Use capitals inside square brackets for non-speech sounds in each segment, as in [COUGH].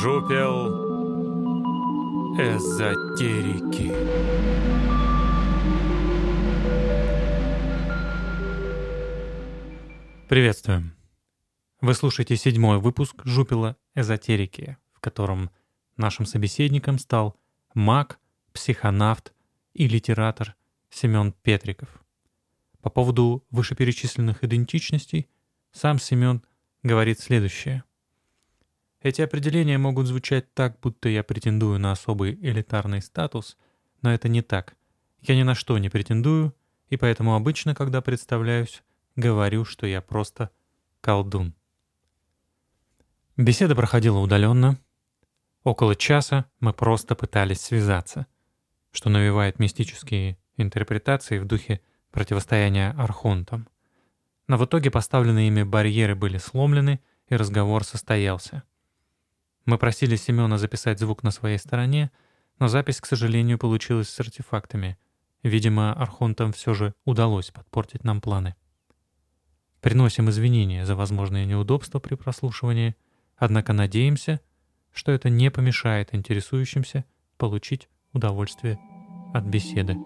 Жупел эзотерики. Приветствуем! Вы слушаете седьмой выпуск Жупела эзотерики, в котором нашим собеседником стал маг, психонавт и литератор Семен Петриков. По поводу вышеперечисленных идентичностей сам Семен говорит следующее. Эти определения могут звучать так, будто я претендую на особый элитарный статус, но это не так. Я ни на что не претендую, и поэтому обычно, когда представляюсь, говорю, что я просто колдун. Беседа проходила удаленно. Около часа мы просто пытались связаться, что навевает мистические интерпретации в духе противостояния архонтам. Но в итоге поставленные ими барьеры были сломлены, и разговор состоялся. Мы просили Семена записать звук на своей стороне, но запись, к сожалению, получилась с артефактами. Видимо, архонтам все же удалось подпортить нам планы. Приносим извинения за возможные неудобства при прослушивании, однако надеемся, что это не помешает интересующимся получить удовольствие от беседы.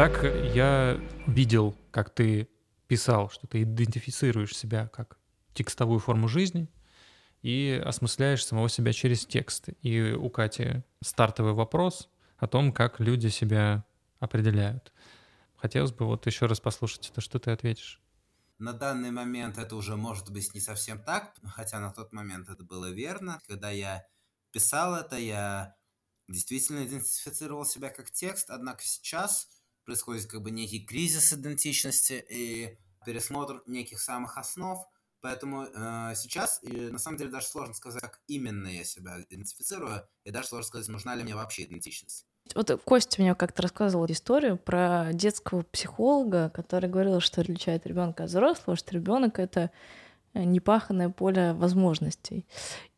Итак, я видел, как ты писал, что ты идентифицируешь себя как текстовую форму жизни и осмысляешь самого себя через текст. И у Кати стартовый вопрос о том, как люди себя определяют. Хотелось бы вот еще раз послушать это, что ты ответишь. На данный момент это уже может быть не совсем так, хотя на тот момент это было верно. Когда я писал это, я действительно идентифицировал себя как текст, однако сейчас происходит как бы некий кризис идентичности и пересмотр неких самых основ. Поэтому э, сейчас, и на самом деле, даже сложно сказать, как именно я себя идентифицирую, и даже сложно сказать, нужна ли мне вообще идентичность. Вот Костя мне как-то рассказывал историю про детского психолога, который говорил, что отличает ребенка от взрослого, что ребенок это непаханное поле возможностей.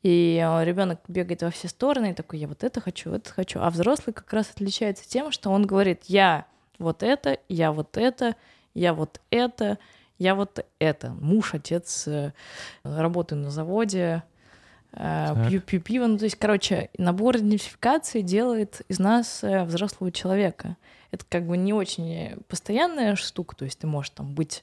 И ребенок бегает во все стороны и такой, я вот это хочу, это хочу. А взрослый как раз отличается тем, что он говорит, я вот это, я вот это, я вот это, я вот это. Муж, отец, э, работаю на заводе, э, пью, пью пиво. Ну, то есть, короче, набор идентификации делает из нас э, взрослого человека. Это как бы не очень постоянная штука, то есть ты можешь там быть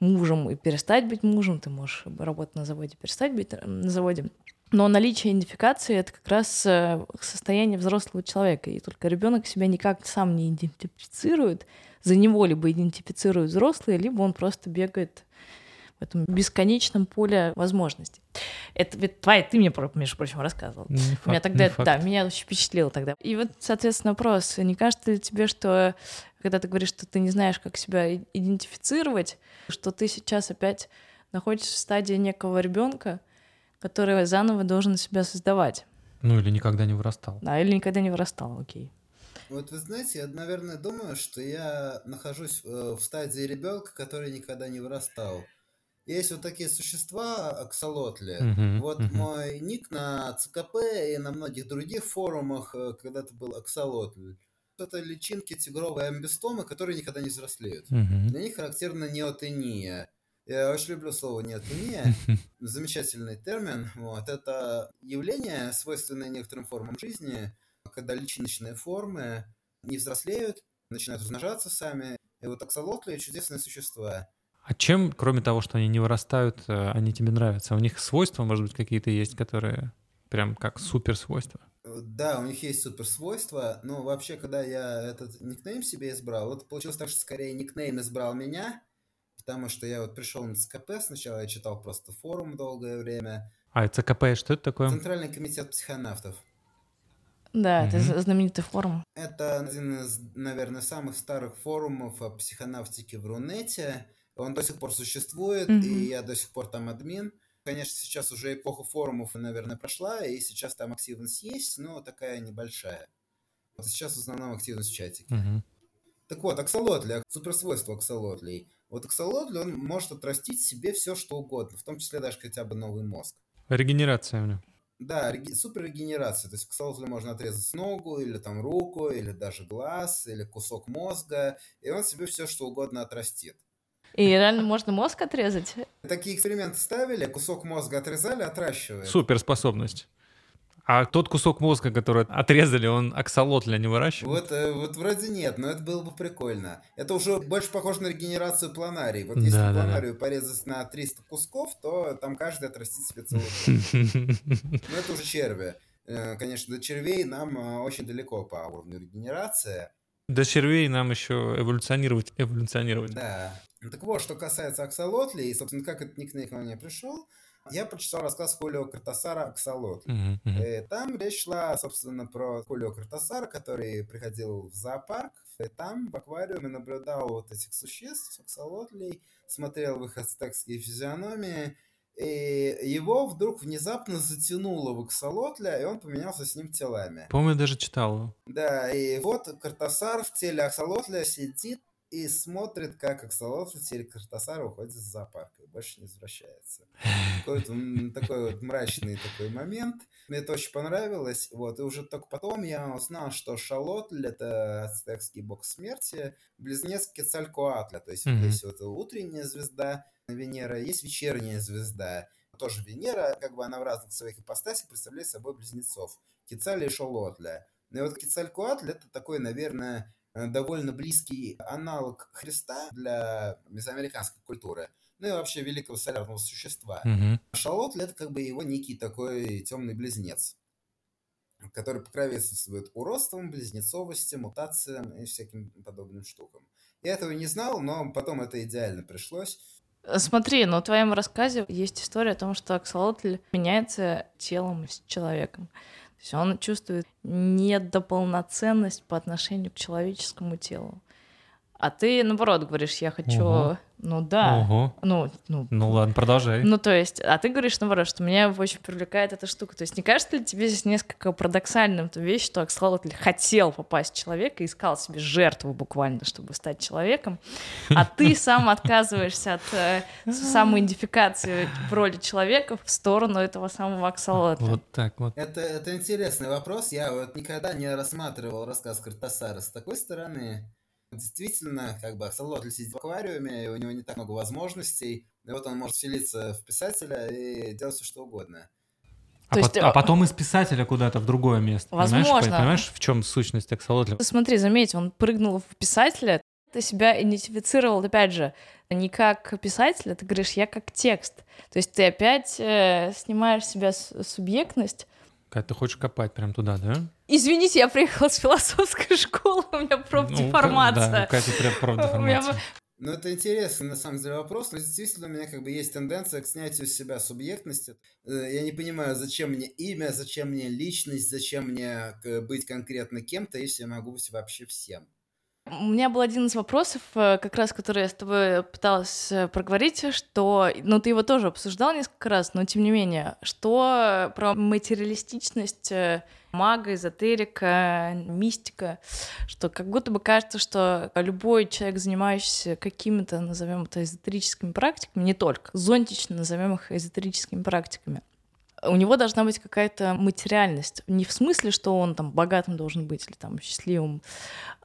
мужем и перестать быть мужем, ты можешь работать на заводе, перестать быть на заводе. Но наличие идентификации это как раз э, состояние взрослого человека. И только ребенок себя никак сам не идентифицирует. За него либо идентифицируют взрослые, либо он просто бегает в этом бесконечном поле возможностей. Это ведь твоя, ты мне, между прочим, рассказывал. Не факт, меня тогда, не да, меня очень впечатлило тогда. И вот, соответственно, вопрос: не кажется ли тебе, что когда ты говоришь, что ты не знаешь, как себя идентифицировать, что ты сейчас опять находишься в стадии некого ребенка, который заново должен себя создавать. Ну или никогда не вырастал. Да, или никогда не вырастал, окей. Вот вы знаете, я, наверное, думаю, что я нахожусь э, в стадии ребенка, который никогда не вырастал. Есть вот такие существа, аксолотли. Uh-huh, вот uh-huh. мой ник на ЦКП и на многих других форумах э, когда-то был аксолотль. Это личинки тигровые амбистомы, которые никогда не взрослеют. Uh-huh. Для них характерна неотения. Я очень люблю слово «неотмения». [LAUGHS] Замечательный термин. Вот. Это явление, свойственное некоторым формам жизни, когда личностные формы не взрослеют, начинают размножаться сами. И вот аксолотли — чудесные существа. А чем, кроме того, что они не вырастают, э, они тебе нравятся? У них свойства, может быть, какие-то есть, которые прям как суперсвойства? Да, у них есть суперсвойства, но вообще, когда я этот никнейм себе избрал, вот получилось так, что скорее никнейм избрал меня, потому что я вот пришел на ЦКП, сначала я читал просто форум долгое время. А ЦКП что это такое? Центральный комитет психонавтов. Да, угу. это знаменитый форум. Это один из, наверное, самых старых форумов о психонавтике в Рунете. Он до сих пор существует, угу. и я до сих пор там админ. Конечно, сейчас уже эпоха форумов, наверное, прошла, и сейчас там активность есть, но такая небольшая. Вот сейчас в основном активность в чатике. Угу. Так вот, аксолотли, суперсвойства аксолотлей. Вот аксолотли, он может отрастить себе все, что угодно, в том числе даже хотя бы новый мозг. Регенерация у него. Да, суперрегенерация. То есть ксалотлю можно отрезать ногу, или там руку, или даже глаз, или кусок мозга, и он себе все что угодно отрастит. И реально можно мозг отрезать? Такие эксперименты ставили, кусок мозга отрезали, отращивают. Суперспособность. А тот кусок мозга, который отрезали, он аксолотля не выращивает? Вот, э, вот вроде нет, но это было бы прикольно. Это уже больше похоже на регенерацию планарий. Вот если да, планарию да. порезать на 300 кусков, то там каждый отрастит себе целый [LAUGHS] Но это уже черви. Э, конечно, до червей нам э, очень далеко по уровню регенерации. До червей нам еще эволюционировать, эволюционировать. Да. Так вот, что касается аксолотли, и, собственно, как этот никнейм ко мне пришел, я прочитал рассказ Хулио Картасара «Аксолот». Uh-huh, uh-huh. Там речь шла, собственно, про Хулио Картасара, который приходил в зоопарк, и там в аквариуме наблюдал вот этих существ, аксолотлей, смотрел в их ацтекские физиономии, и его вдруг внезапно затянуло в аксолотля, и он поменялся с ним телами. Помню, даже читал. Да, и вот Картасар в теле аксолотля сидит и смотрит, как аксолотль в теле Картасара уходит из зоопарка и больше не возвращается. Такой, вот, такой вот мрачный такой момент. Мне это очень понравилось. Вот, и уже только потом я узнал, что Шалотль — это ацтекский бог смерти, близнец Кецалькоатля. То есть mm-hmm. есть вот утренняя звезда Венера, есть вечерняя звезда. Тоже Венера, как бы она в разных своих ипостасях представляет собой близнецов. Кецаля и Шалотля. Ну и вот Кецалькоатль — это такой, наверное, довольно близкий аналог Христа для мезоамериканской культуры ну и вообще великого солярного существа. Угу. Шалотл это как бы его некий такой темный близнец, который покровительствует уродством, близнецовости, мутациям и всяким подобным штукам. Я этого не знал, но потом это идеально пришлось. Смотри, но в твоем рассказе есть история о том, что аксолотль меняется телом с человеком. То есть он чувствует недополноценность по отношению к человеческому телу. А ты, наоборот, говоришь, я хочу... Угу. Ну да. Ого. Ну, ну, ну ладно, продолжай. Ну то есть, а ты говоришь, наоборот, что меня очень привлекает эта штука. То есть не кажется ли тебе здесь несколько парадоксальным то вещь, что Акслотли хотел попасть в человека и искал себе жертву буквально, чтобы стать человеком, а ты [LAUGHS] сам отказываешься от э, самоидентификации в роли человека в сторону этого самого Аксолотля. Вот так вот. Это, это интересный вопрос. Я вот никогда не рассматривал рассказ Картасара с такой стороны. Действительно, как бы Аксолотль сидит в аквариуме, и у него не так много возможностей, и вот он может вселиться в писателя и делать все, что угодно. А, То есть, а потом из писателя куда-то в другое место. Возможно. Понимаешь, понимаешь в чем сущность аксолотля? Смотри, заметь, он прыгнул в писателя, ты себя идентифицировал, опять же, не как писатель, ты говоришь, я как текст. То есть ты опять э, снимаешь себя субъектность, Кать, ты хочешь копать прям туда, да? Извините, я приехала с философской [LAUGHS] школы, у меня профдеформация. Ну, да, у Кати прям [LAUGHS] профдеформация. Ну, это интересный, на самом деле, вопрос. Но действительно, у меня как бы есть тенденция к снятию с себя субъектности. Э, я не понимаю, зачем мне имя, зачем мне личность, зачем мне быть конкретно кем-то, если я могу быть вообще всем. У меня был один из вопросов, э, как раз, который я с тобой пыталась э, проговорить, что, ну, ты его тоже обсуждал несколько раз, но тем не менее, что про материалистичность э, мага, эзотерика, мистика, что как будто бы кажется, что любой человек, занимающийся какими-то, назовем это, эзотерическими практиками, не только, зонтично назовем их эзотерическими практиками, у него должна быть какая-то материальность. Не в смысле, что он там богатым должен быть или там счастливым,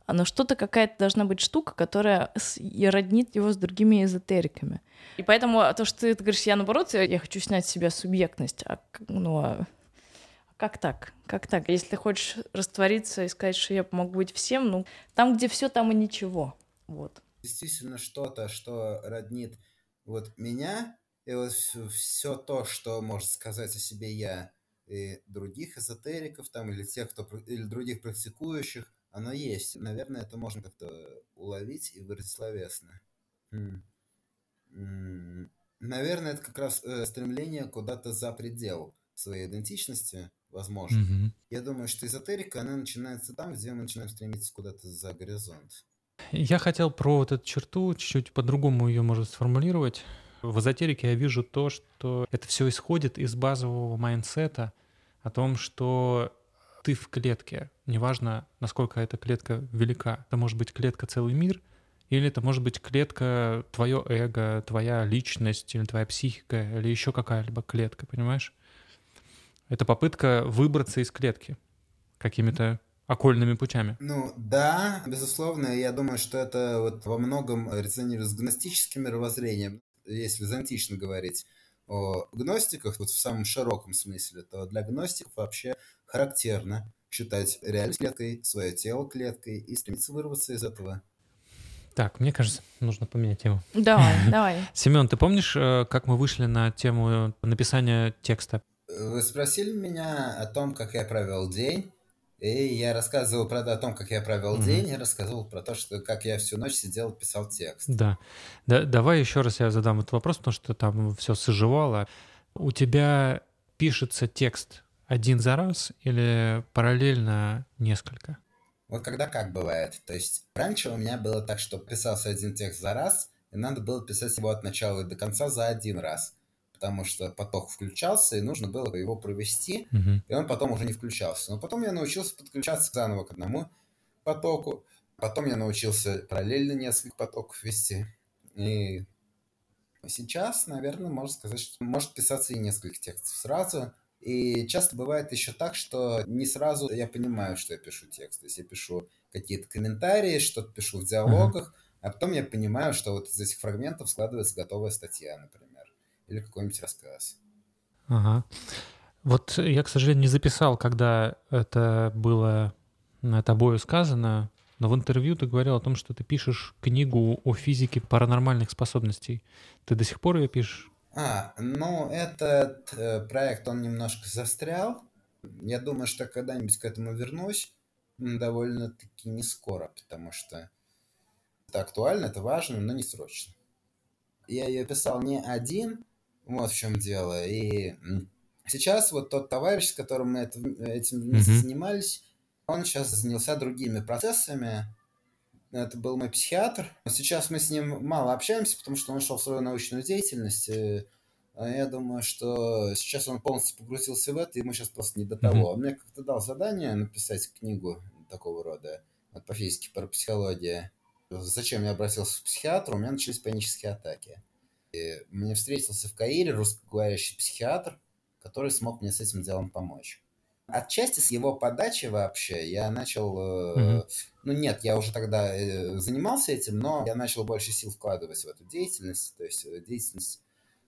но что-то какая-то должна быть штука, которая роднит его с другими эзотериками. И поэтому то, что ты, говоришь, я наоборот, я, хочу снять с себя субъектность, а, ну, а как так? Как так? Если ты хочешь раствориться и сказать, что я помогу быть всем, ну, там, где все, там и ничего. Вот. Действительно что-то, что роднит вот меня, и вот все то, что может сказать о себе я, и других эзотериков там, или тех, кто, или других практикующих, оно есть. Наверное, это можно как-то уловить и выразить словесно. Наверное, это как раз э, стремление куда-то за предел своей идентичности, возможно. Mm-hmm. Я думаю, что эзотерика, она начинается там, где мы начинаем стремиться куда-то за горизонт. Я хотел про вот эту черту чуть-чуть по-другому ее, может, сформулировать. В эзотерике я вижу то, что это все исходит из базового mindset а о том, что ты в клетке. Неважно, насколько эта клетка велика. Это может быть клетка целый мир, или это может быть клетка твое эго, твоя личность, или твоя психика, или еще какая-либо клетка, понимаешь? Это попытка выбраться из клетки какими-то окольными путями. Ну да, безусловно, я думаю, что это вот во многом резонирует с гностическим мировоззрением. Если византично говорить о гностиках, вот в самом широком смысле, то для гностиков вообще характерно считать реальность клеткой, свое тело клеткой и стремиться вырваться из этого. Так, мне кажется, нужно поменять тему. Давай, [LAUGHS] давай. Семен, ты помнишь, э, как мы вышли на тему написания текста? Вы спросили меня о том, как я провел день, и я рассказывал, правда, о том, как я провел угу. день, и рассказывал про то, что как я всю ночь сидел, писал текст. Да. да. Давай еще раз я задам этот вопрос, потому что там все соживало. У тебя пишется текст один за раз или параллельно несколько? Вот когда как бывает. То есть раньше у меня было так, что писался один текст за раз, и надо было писать его от начала и до конца за один раз. Потому что поток включался, и нужно было его провести, uh-huh. и он потом уже не включался. Но потом я научился подключаться заново к одному потоку. Потом я научился параллельно несколько потоков вести. И сейчас, наверное, можно сказать, что может писаться и несколько текстов сразу. И часто бывает еще так, что не сразу я понимаю, что я пишу текст. То есть я пишу какие-то комментарии, что-то пишу в диалогах, uh-huh. а потом я понимаю, что вот из этих фрагментов складывается готовая статья, например, или какой-нибудь рассказ. Ага. Вот я, к сожалению, не записал, когда это было тобою сказано, но в интервью ты говорил о том, что ты пишешь книгу о физике паранормальных способностей. Ты до сих пор ее пишешь? А, ну, этот э, проект, он немножко застрял. Я думаю, что когда-нибудь к этому вернусь. Довольно-таки не скоро, потому что это актуально, это важно, но не срочно. Я ее писал не один, вот в чем дело. И сейчас вот тот товарищ, с которым мы это, этим вместе mm-hmm. занимались, он сейчас занялся другими процессами, это был мой психиатр. Сейчас мы с ним мало общаемся, потому что он шел в свою научную деятельность. И а я думаю, что сейчас он полностью погрузился в это, и ему сейчас просто не до того. Mm-hmm. Он мне как-то дал задание написать книгу такого рода вот, по физике, по психологии. Зачем я обратился к психиатру? У меня начались панические атаки. И мне встретился в Каире русскоговорящий психиатр, который смог мне с этим делом помочь. Отчасти с его подачи вообще я начал... Mm-hmm. Ну нет, я уже тогда э, занимался этим, но я начал больше сил вкладывать в эту деятельность, то есть э, деятельность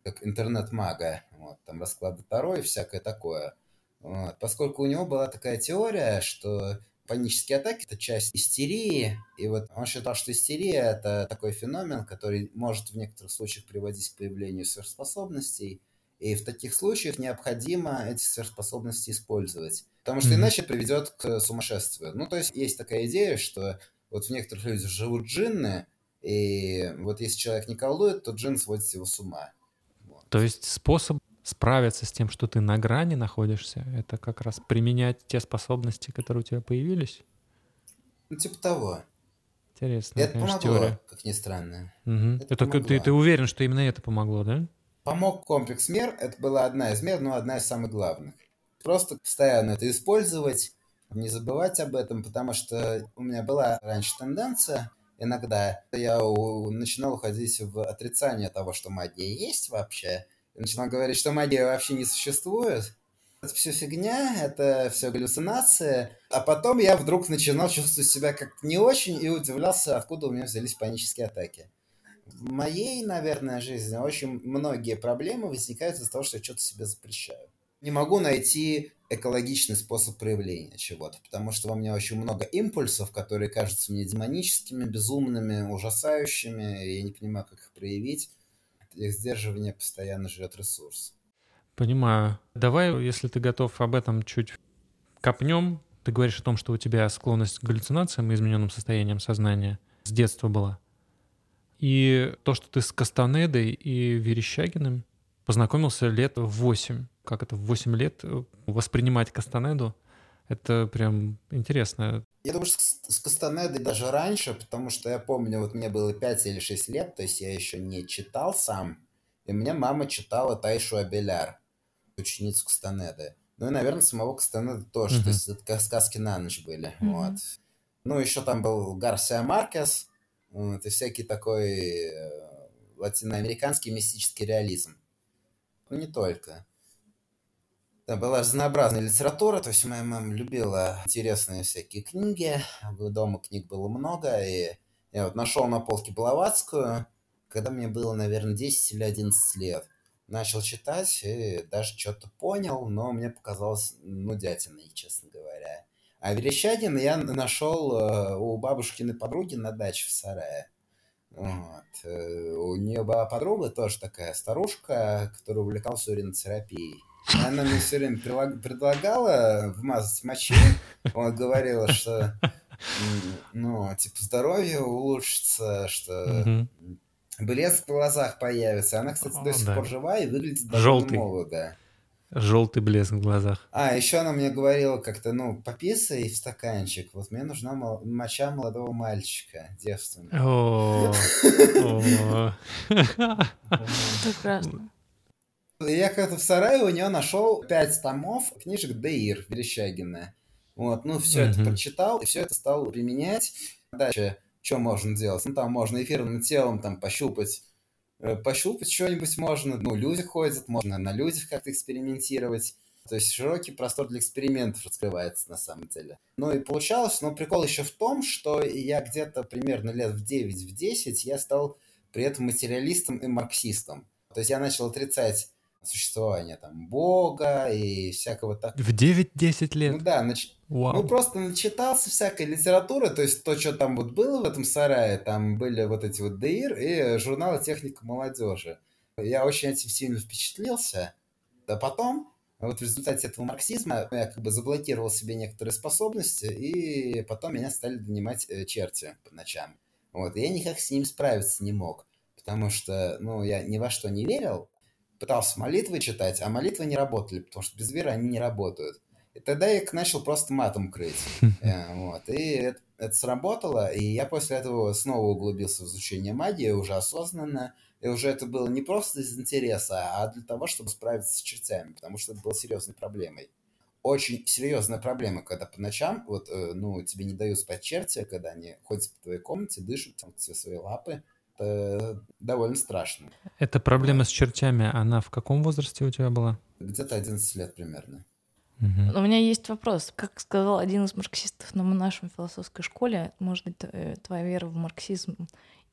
как интернет-мага, вот, там расклады Таро и всякое такое. Вот. Поскольку у него была такая теория, что панические атаки – это часть истерии, и вот он считал, что истерия – это такой феномен, который может в некоторых случаях приводить к появлению сверхспособностей – и в таких случаях необходимо эти сверхспособности использовать. Потому что mm-hmm. иначе приведет к сумасшествию. Ну, то есть есть такая идея, что вот в некоторых людях живут джинны, и вот если человек не колдует, то джин сводит его с ума. Вот. То есть способ справиться с тем, что ты на грани находишься, это как раз применять те способности, которые у тебя появились? Ну, типа того. Интересно. Это конечно, помогло, теория. как ни странно. Угу. Это, это ты, ты уверен, что именно это помогло, да? Помог комплекс мер, это была одна из мер, но одна из самых главных. Просто постоянно это использовать, не забывать об этом, потому что у меня была раньше тенденция, иногда я начинал уходить в отрицание того, что магия есть вообще, и начинал говорить, что магия вообще не существует, это все фигня, это все галлюцинация. А потом я вдруг начинал чувствовать себя как не очень и удивлялся, откуда у меня взялись панические атаки в моей, наверное, жизни очень многие проблемы возникают из-за того, что я что-то себе запрещаю. Не могу найти экологичный способ проявления чего-то, потому что во мне очень много импульсов, которые кажутся мне демоническими, безумными, ужасающими, и я не понимаю, как их проявить. Их сдерживание постоянно жрет ресурс. Понимаю. Давай, если ты готов об этом чуть копнем. Ты говоришь о том, что у тебя склонность к галлюцинациям и измененным состояниям сознания с детства была. И то, что ты с Кастанедой и Верещагиным познакомился лет в 8. Как это в 8 лет э, воспринимать Кастанеду? Это прям интересно. Я думаю, что с Кастанедой даже раньше, потому что я помню, вот мне было 5 или 6 лет, то есть я еще не читал сам, и мне мама читала Тайшу Абеляр, ученицу Кастанеды. Ну и, наверное, самого Кастанеда тоже, uh-huh. то есть это как сказки на ночь были, uh-huh. вот. Ну, еще там был Гарсия Маркес, вот, и всякий такой э, латиноамериканский мистический реализм. Ну, не только. Да, была разнообразная литература, то есть моя мама любила интересные всякие книги, дома книг было много, и я вот нашел на полке Блаватскую, когда мне было, наверное, 10 или 11 лет. Начал читать и даже что-то понял, но мне показалось нудятиной, честно говоря. А Верещагина я нашел э, у бабушкиной подруги на даче в Сарае. Вот. Э, у нее была подруга тоже такая старушка, которая увлекалась уринотерапией. Она мне все время предлагала вмазать мочи. Он говорила, что ну, типа, здоровье улучшится, что блеск в глазах появится. Она, кстати, до сих пор жива и выглядит довольно молодо. Желтый блеск в глазах. А, еще она мне говорила как-то, ну, пописай в стаканчик. Вот мне нужна моча молодого мальчика, девственного. Прекрасно. Я как-то в сарае у нее нашел пять томов книжек Деир Верещагина. Вот, ну, все это прочитал, и все это стал применять. Дальше, что можно делать? Ну, там можно эфирным телом там пощупать пощупать что-нибудь можно, ну, люди ходят, можно на людях как-то экспериментировать. То есть широкий простор для экспериментов раскрывается на самом деле. Ну и получалось, но прикол еще в том, что я где-то примерно лет в 9-10 я стал при этом материалистом и марксистом. То есть я начал отрицать существование там Бога и всякого так. В 9-10 лет? Ну да, нач... ну просто начитался всякой литературы, то есть то, что там вот было в этом сарае, там были вот эти вот ДИР и журналы «Техника молодежи». Я очень этим сильно впечатлился. А потом, вот в результате этого марксизма, я как бы заблокировал себе некоторые способности, и потом меня стали донимать э, черти по ночам. Вот, и я никак с ним справиться не мог, потому что, ну, я ни во что не верил, пытался молитвы читать, а молитвы не работали, потому что без веры они не работают. И тогда я их начал просто матом крыть. [LAUGHS] Э, вот. И это, это сработало, и я после этого снова углубился в изучение магии уже осознанно. И уже это было не просто из интереса, а для того, чтобы справиться с чертями, потому что это было серьезной проблемой. Очень серьезная проблема, когда по ночам, вот, э, ну, тебе не дают спать черти, когда они ходят по твоей комнате, дышат, там, все свои лапы, это довольно страшно. Эта проблема с чертями, она в каком возрасте у тебя была? Где-то 11 лет примерно. Угу. У меня есть вопрос. Как сказал один из марксистов на нашем философской школе, может быть, э, твоя вера в марксизм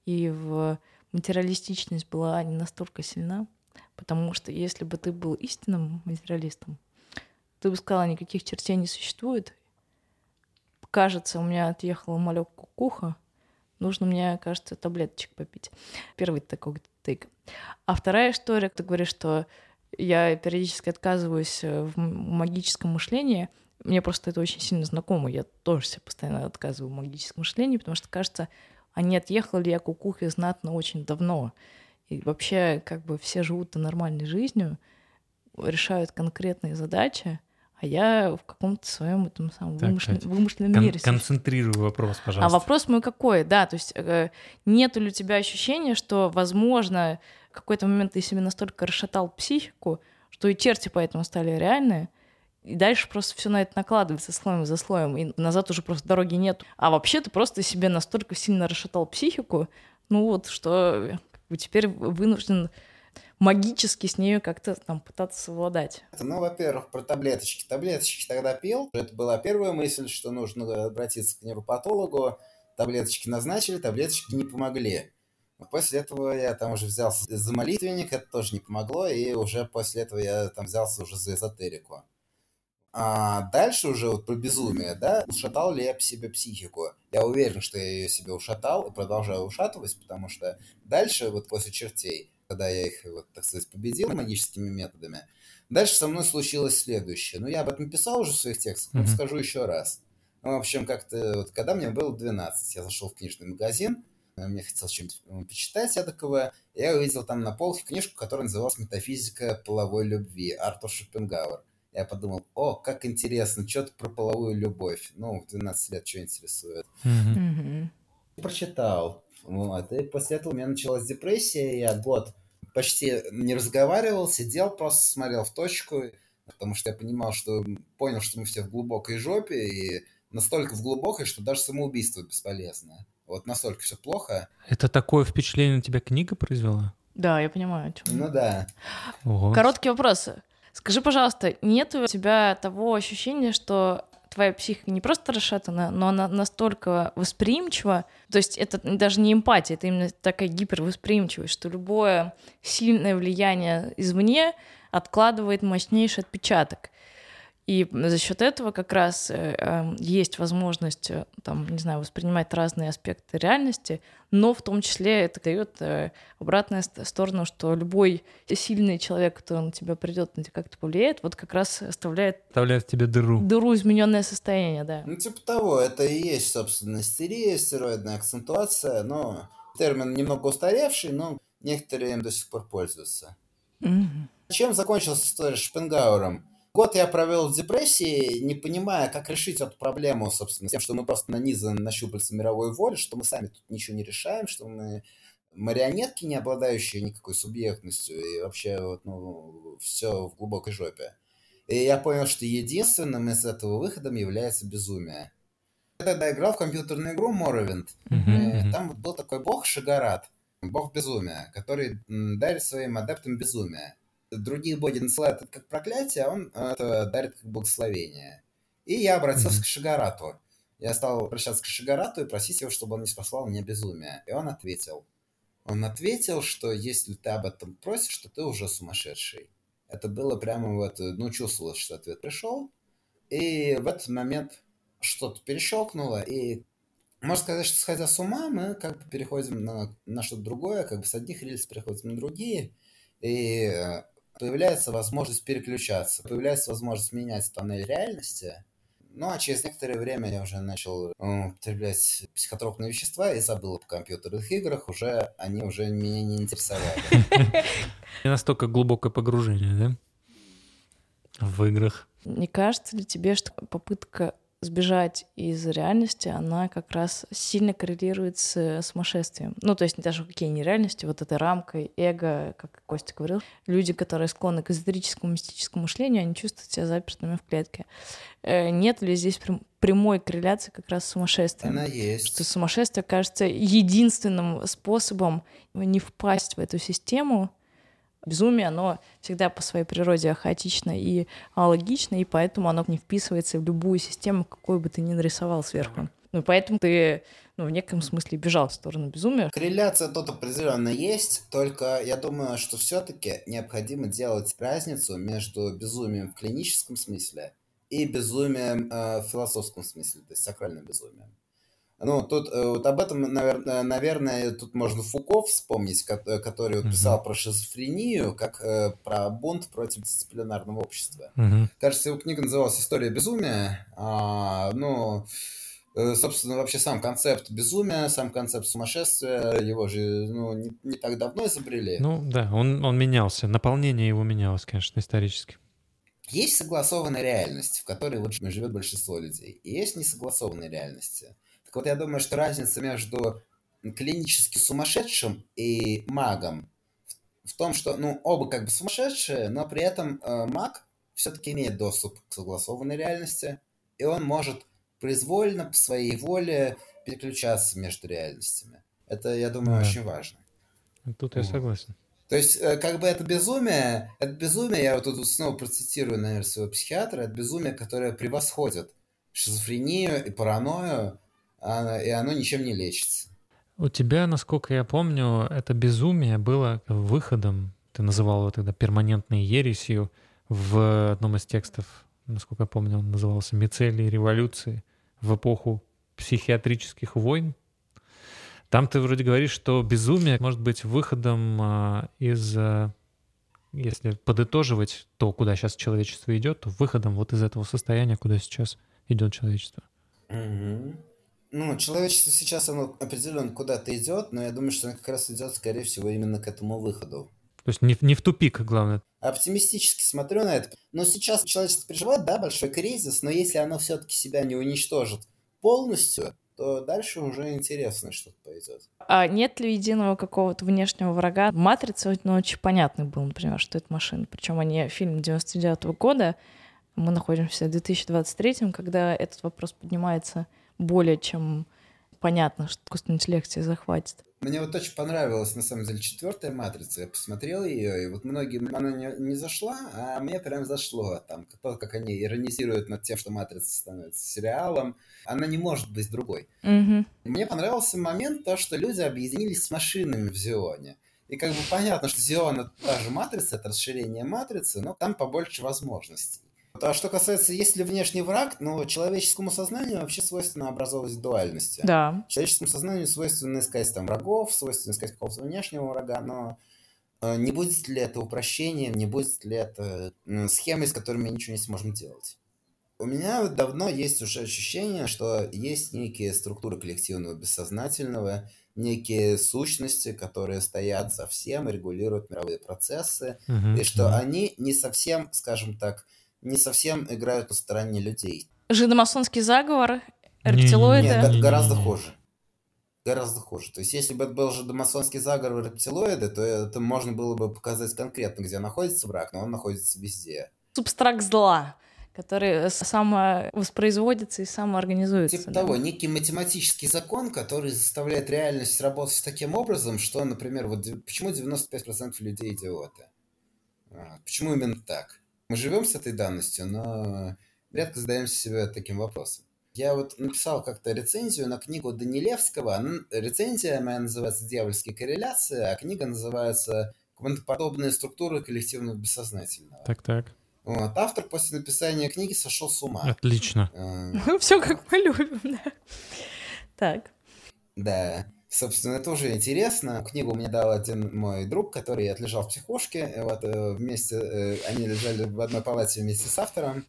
и в материалистичность была не настолько сильна, потому что если бы ты был истинным материалистом, ты бы сказала, никаких чертей не существует. Кажется, у меня отъехала малек кукуха, нужно мне, кажется, таблеточек попить. Первый такой тык. А вторая история, ты говоришь, что я периодически отказываюсь э, в магическом мышлении. Мне просто это очень сильно знакомо. Я тоже себе постоянно отказываю в магическом мышлении, потому что, кажется, а не отъехал ли я кукухой знатно очень давно. И вообще, как бы все живут нормальной жизнью, решают конкретные задачи, а я в каком-то своем этом самом так, вымышлен, вымышленном кон- мире. Концентрируй вопрос, а пожалуйста. А вопрос мой какой? Да, то есть э, нет ли у тебя ощущения, что, возможно, в какой-то момент ты себе настолько расшатал психику, что и черти поэтому стали реальные, и дальше просто все на это накладывается слоем за слоем, и назад уже просто дороги нет. А вообще ты просто себе настолько сильно расшатал психику, ну вот, что теперь вынужден магически с ней как-то там пытаться совладать? Ну, во-первых, про таблеточки. Таблеточки тогда пил. Это была первая мысль, что нужно обратиться к невропатологу. Таблеточки назначили, таблеточки не помогли. После этого я там уже взялся за молитвенник, это тоже не помогло, и уже после этого я там взялся уже за эзотерику. А дальше уже вот про безумие, да, ушатал ли я себе психику? Я уверен, что я ее себе ушатал и продолжаю ушатывать, потому что дальше, вот после чертей, когда я их, вот, так сказать, победил магическими методами. Дальше со мной случилось следующее. Ну, я об этом писал уже в своих текстах, но mm-hmm. скажу еще раз. Ну, в общем, как-то, вот, когда мне было 12, я зашел в книжный магазин, э, мне хотелось что-нибудь э, почитать эдакого, я увидел там на полке книжку, которая называлась «Метафизика половой любви» Артур Шопенгауэр. Я подумал, о, как интересно, что-то про половую любовь. Ну, в 12 лет что интересует. Mm-hmm. Прочитал. Вот. И после этого у меня началась депрессия, я год почти не разговаривал, сидел, просто смотрел в точку, потому что я понимал, что понял, что мы все в глубокой жопе, и настолько в глубокой, что даже самоубийство бесполезно. Вот настолько все плохо. Это такое впечатление на тебя книга произвела? Да, я понимаю, о чем. Ну да. Ого. Короткий вопрос. Скажи, пожалуйста, нет у тебя того ощущения, что твоя психика не просто расшатана, но она настолько восприимчива, то есть это даже не эмпатия, это именно такая гипервосприимчивость, что любое сильное влияние извне откладывает мощнейший отпечаток. И за счет этого как раз э, эм, есть возможность, э, там, не знаю, воспринимать разные аспекты реальности, но в том числе это дает э, обратную сторону, что любой сильный человек, который на тебя придет, на тебя как-то повлияет, вот как раз оставляет... Оставляет в тебе дыру. Дыру, измененное состояние, да. Ну, типа того, это и есть, собственно, истерия, стероидная акцентуация, но термин немного устаревший, но некоторые им до сих пор пользуются. Mm-hmm. Чем закончилась история с Шпенгауэром? Год я провел в депрессии, не понимая, как решить эту проблему, собственно, с тем, что мы просто нанизаны на щупальца мировой воли, что мы сами тут ничего не решаем, что мы марионетки, не обладающие никакой субъектностью, и вообще вот, ну, все в глубокой жопе. И я понял, что единственным из этого выходом является безумие. Я тогда играл в компьютерную игру Morrowind. Mm-hmm. Там был такой бог Шагарат, бог безумия, который дарит своим адептам безумие другие боги насылают это как проклятие, а он это дарит как благословение. И я обратился mm-hmm. к Шигарату. Я стал обращаться к Шигарату и просить его, чтобы он не спасал мне безумие. И он ответил. Он ответил, что если ты об этом просишь, то ты уже сумасшедший. Это было прямо вот, ну, чувствовалось, что ответ пришел. И в этот момент что-то перещелкнуло, и можно сказать, что сходя с ума, мы как бы переходим на, на что-то другое, как бы с одних рельс переходим на другие. И э, появляется возможность переключаться, появляется возможность менять тоннель реальности. Ну, а через некоторое время я уже начал употреблять психотропные вещества и забыл об компьютерных играх, уже они уже меня не интересовали. [LAUGHS] Не настолько глубокое погружение, да? В играх. Не кажется ли тебе, что попытка сбежать из реальности, она как раз сильно коррелирует с сумасшествием. Ну, то есть даже какие нереальности, вот этой рамкой, эго, как Костя говорил, люди, которые склонны к эзотерическому, мистическому мышлению, они чувствуют себя запертыми в клетке. Э, нет ли здесь прямой корреляции как раз с сумасшествием? Она есть. Что сумасшествие кажется единственным способом не впасть в эту систему, Безумие, оно всегда по своей природе хаотично и логично, и поэтому оно не вписывается в любую систему, какую бы ты ни нарисовал сверху. Ну, поэтому ты, ну, в неком смысле бежал в сторону безумия. Корреляция тут определенно есть, только я думаю, что все-таки необходимо делать разницу между безумием в клиническом смысле и безумием э, в философском смысле, то есть сакральным безумием. Ну, тут э, вот об этом, наверное, наверное, тут можно Фуко вспомнить, э, который вот писал uh-huh. про шизофрению, как э, про бунт против дисциплинарного общества. Uh-huh. Кажется, его книга называлась «История безумия». А, ну, э, собственно, вообще сам концепт безумия, сам концепт сумасшествия, его же ну, не, не так давно изобрели. Ну, да, он, он менялся, наполнение его менялось, конечно, исторически. Есть согласованная реальность, в которой вот живет большинство людей, и есть несогласованные реальности – так вот, я думаю, что разница между клинически сумасшедшим и магом в том, что, ну, оба как бы сумасшедшие, но при этом э, маг все-таки имеет доступ к согласованной реальности, и он может произвольно, по своей воле переключаться между реальностями. Это, я думаю, да. очень важно. Тут я согласен. То есть, э, как бы это безумие, это безумие, я вот тут снова процитирую, наверное, своего психиатра, это безумие, которое превосходит шизофрению и паранойю, и оно ничем не лечится. У тебя, насколько я помню, это безумие было выходом, ты называл его тогда перманентной ересью, в одном из текстов, насколько я помню, он назывался «Мицелий революции» в эпоху психиатрических войн. Там ты вроде говоришь, что безумие может быть выходом а, из, а, если подытоживать то, куда сейчас человечество идет, то выходом вот из этого состояния, куда сейчас идет человечество. Угу ну, человечество сейчас, оно определенно куда-то идет, но я думаю, что оно как раз идет, скорее всего, именно к этому выходу. То есть не, не в тупик, главное. Оптимистически смотрю на это. Но сейчас человечество переживает, да, большой кризис, но если оно все-таки себя не уничтожит полностью, то дальше уже интересно что-то пойдет. А нет ли единого какого-то внешнего врага? Матрица ну, очень понятный был, например, что это машина. Причем они фильм 99 -го года, мы находимся в 2023, когда этот вопрос поднимается более чем понятно, что искусственный интеллект тебя захватит. Мне вот очень понравилась, на самом деле, четвертая матрица. Я посмотрел ее, и вот многим она не, не зашла, а мне прям зашло. Там, то, как они иронизируют над тем, что матрица становится сериалом, она не может быть другой. Угу. Мне понравился момент, то, что люди объединились с машинами в Зионе. И как бы понятно, что Зион это та же матрица, это расширение матрицы, но там побольше возможностей. А что касается, есть ли внешний враг, ну, человеческому сознанию вообще свойственно образовывать дуальности. Да. Человеческому сознанию свойственно искать там врагов, свойственно искать какого-то внешнего врага, но э, не будет ли это упрощением, не будет ли это э, схемой, с которой мы ничего не сможем делать. У меня давно есть уже ощущение, что есть некие структуры коллективного бессознательного, некие сущности, которые стоят за всем, регулируют мировые процессы, Мгм, и что мгм. они не совсем, скажем так, не совсем играют на стороне людей. Жидомасонский заговор, рептилоиды. Нет, га- гораздо хуже. Гораздо хуже. То есть, если бы это был же домасонский заговор рептилоиды, то это можно было бы показать конкретно, где находится враг, но он находится везде. Субстракт зла, который самовоспроизводится и самоорганизуется. Типа да. того, некий математический закон, который заставляет реальность работать таким образом, что, например, вот почему 95% людей идиоты? А, Почему именно так? Мы живем с этой данностью, но редко задаемся себе таким вопросом. Я вот написал как-то рецензию на книгу Данилевского. Она- Рецензия моя называется «Дьявольские корреляции», а книга называется «Квантоподобные структуры коллективного бессознательного». Так, так. Вот. Автор после написания книги сошел с ума. Отлично. Э, [LAUGHS] Все как мы любим, да. Так. Да, собственно, это уже интересно. Книгу мне дал один мой друг, который отлежал в психушке. И Вот э, вместе, э, они лежали в одной палате вместе с автором.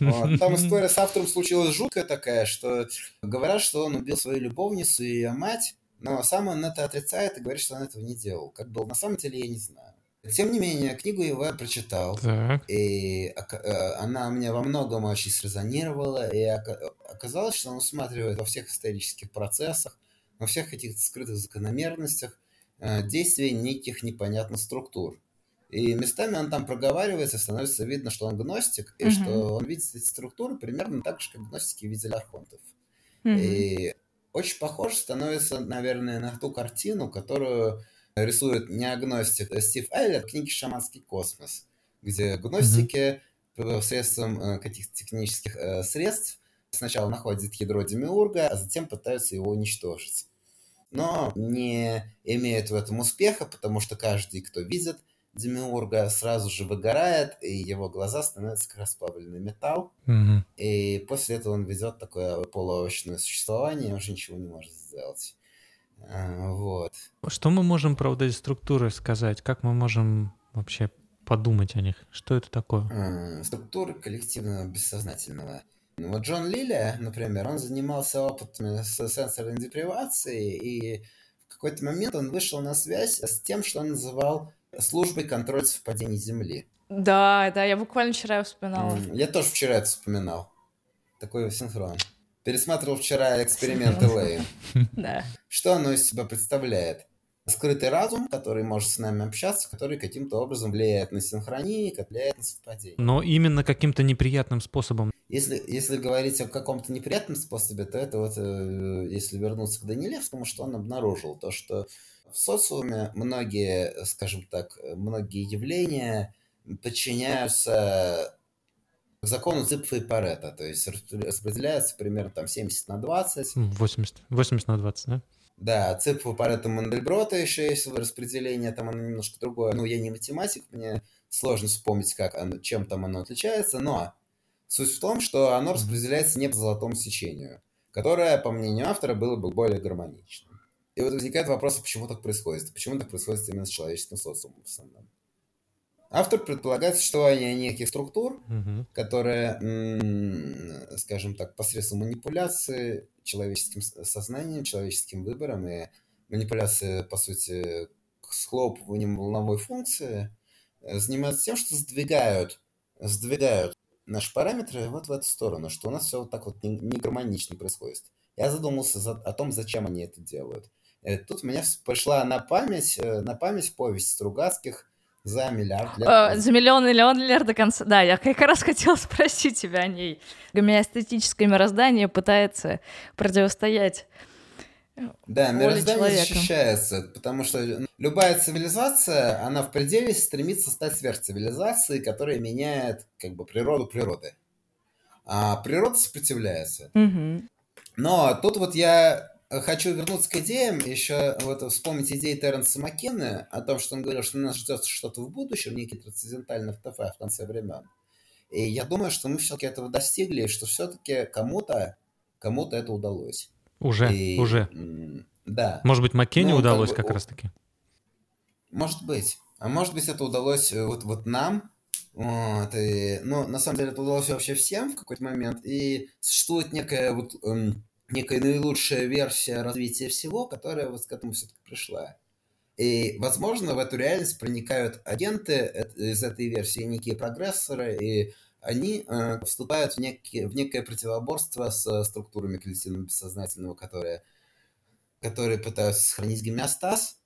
Вот. Там история с автором случилась жуткая такая, что говорят, что он убил свою любовницу и ее мать, но сам он это отрицает и говорит, что он этого не делал. Как было на самом деле, я не знаю. Тем не менее, книгу его я прочитал. Так. И э, она мне во многом очень срезонировала, и ока- оказалось, что он усматривает во всех исторических процессах, во всех этих скрытых закономерностях э, действия неких непонятных структур. И местами он там проговаривается, становится видно, что он гностик, и Мгм. что он видит эти структуры примерно так же, как гностики видели архонтов. Мгм. И очень похож становится, наверное, на ту картину, которую рисует не агностик а Стив Айлер в книге «Шаманский космос», где гностики посредством э, каких-то технических э, средств сначала находят ядро Демиурга, а затем пытаются его уничтожить. Но не имеют в этом успеха, потому что каждый, кто видит Демиурга, сразу же выгорает, и его глаза становятся как расплавленный металл. Мгм. И после этого он ведет такое полуовощное существование и уже ничего не может сделать. А, Вот. Что мы можем про вот эти структуры сказать? Как мы можем вообще подумать о них? Что это такое? Структуры коллективного бессознательного. Ну, Вот Джон Лилия, например, он занимался опытами с сенсорной депривацией, и в какой-то момент он вышел на связь с тем, что он называл службой контроля совпадений Земли. Да, да, я буквально вчера вспоминала. Я тоже вчера это вспоминал. Такой синхрон. Пересматривал вчера эксперименты Лейн. [LAUGHS] Да. Что оно из себя представляет? Скрытый разум, который может с нами общаться, который каким-то образом влияет на синхронию, как влияет на совпадение. Но именно каким-то неприятным способом. Если, если говорить о каком-то неприятном способе, то это вот, э, если вернуться к Данилевскому, что он обнаружил, то что в социуме многие, скажем так, многие явления подчиняются закону Зипфа и Паретта, то есть распределяются примерно там 70 на 20, 80, 80 на 20, да? Да, цифру Паретта Мандельброта еще есть распределение, там оно немножко другое. Ну, я не математик, мне сложно вспомнить, как оно, чем там оно отличается, но суть в том, что оно распределяется не по золотому сечению, которое, по мнению автора, было бы более гармоничным. И вот возникает вопрос, а почему так происходит? Почему так происходит именно с человеческим социумом в основном? Автор предполагает существование неких структур, Мгм. которые, скажем так, посредством манипуляции человеческим сознанием, человеческим выбором и манипуляции, по сути, схлопыванием волновой функции, э, занимаются тем, что сдвигают, сдвигают наши параметры вот в эту сторону, что у нас все вот так вот не, не гармонично происходит. Я задумался за- о том, зачем они это делают. Э, Тут у меня пришла на память, э, на память повесть Стругацких за миллиард лет. Э, За миллион миллион лет до конца. Да, я как раз [LAUGHS] хотела спросить тебя о ней. Гомеостатическое мироздание пытается противостоять Да, мироздание защищается, потому что любая цивилизация, она в пределе стремится стать сверхцивилизацией, которая меняет как бы природу природы. А природа сопротивляется. Угу. Но тут вот я хочу вернуться к идеям, еще вот вспомнить идеи Терренса Маккена о том, что он говорил, что нас ждет что-то в будущем, некий трансцендентальный ТФ в конце времен. И я думаю, что мы все-таки этого достигли, и что все-таки кому-то кому-то это удалось. Уже, и, уже. Да. Может быть, Маккене ну, удалось как, бы, как раз-таки? Может быть. А может быть, это удалось э, вот, вот нам. Вот, и, ну, на самом деле, это удалось вообще всем в какой-то момент. И существует некая вот эм, некая наилучшая версия развития всего, которая вот к этому все-таки пришла. И, возможно, в эту реальность проникают агенты из этой версии, некие прогрессоры, и они э, вступают в, некие, в некое противоборство с структурами коллективного бессознательного, которые, которые пытаются сохранить гомеостаз.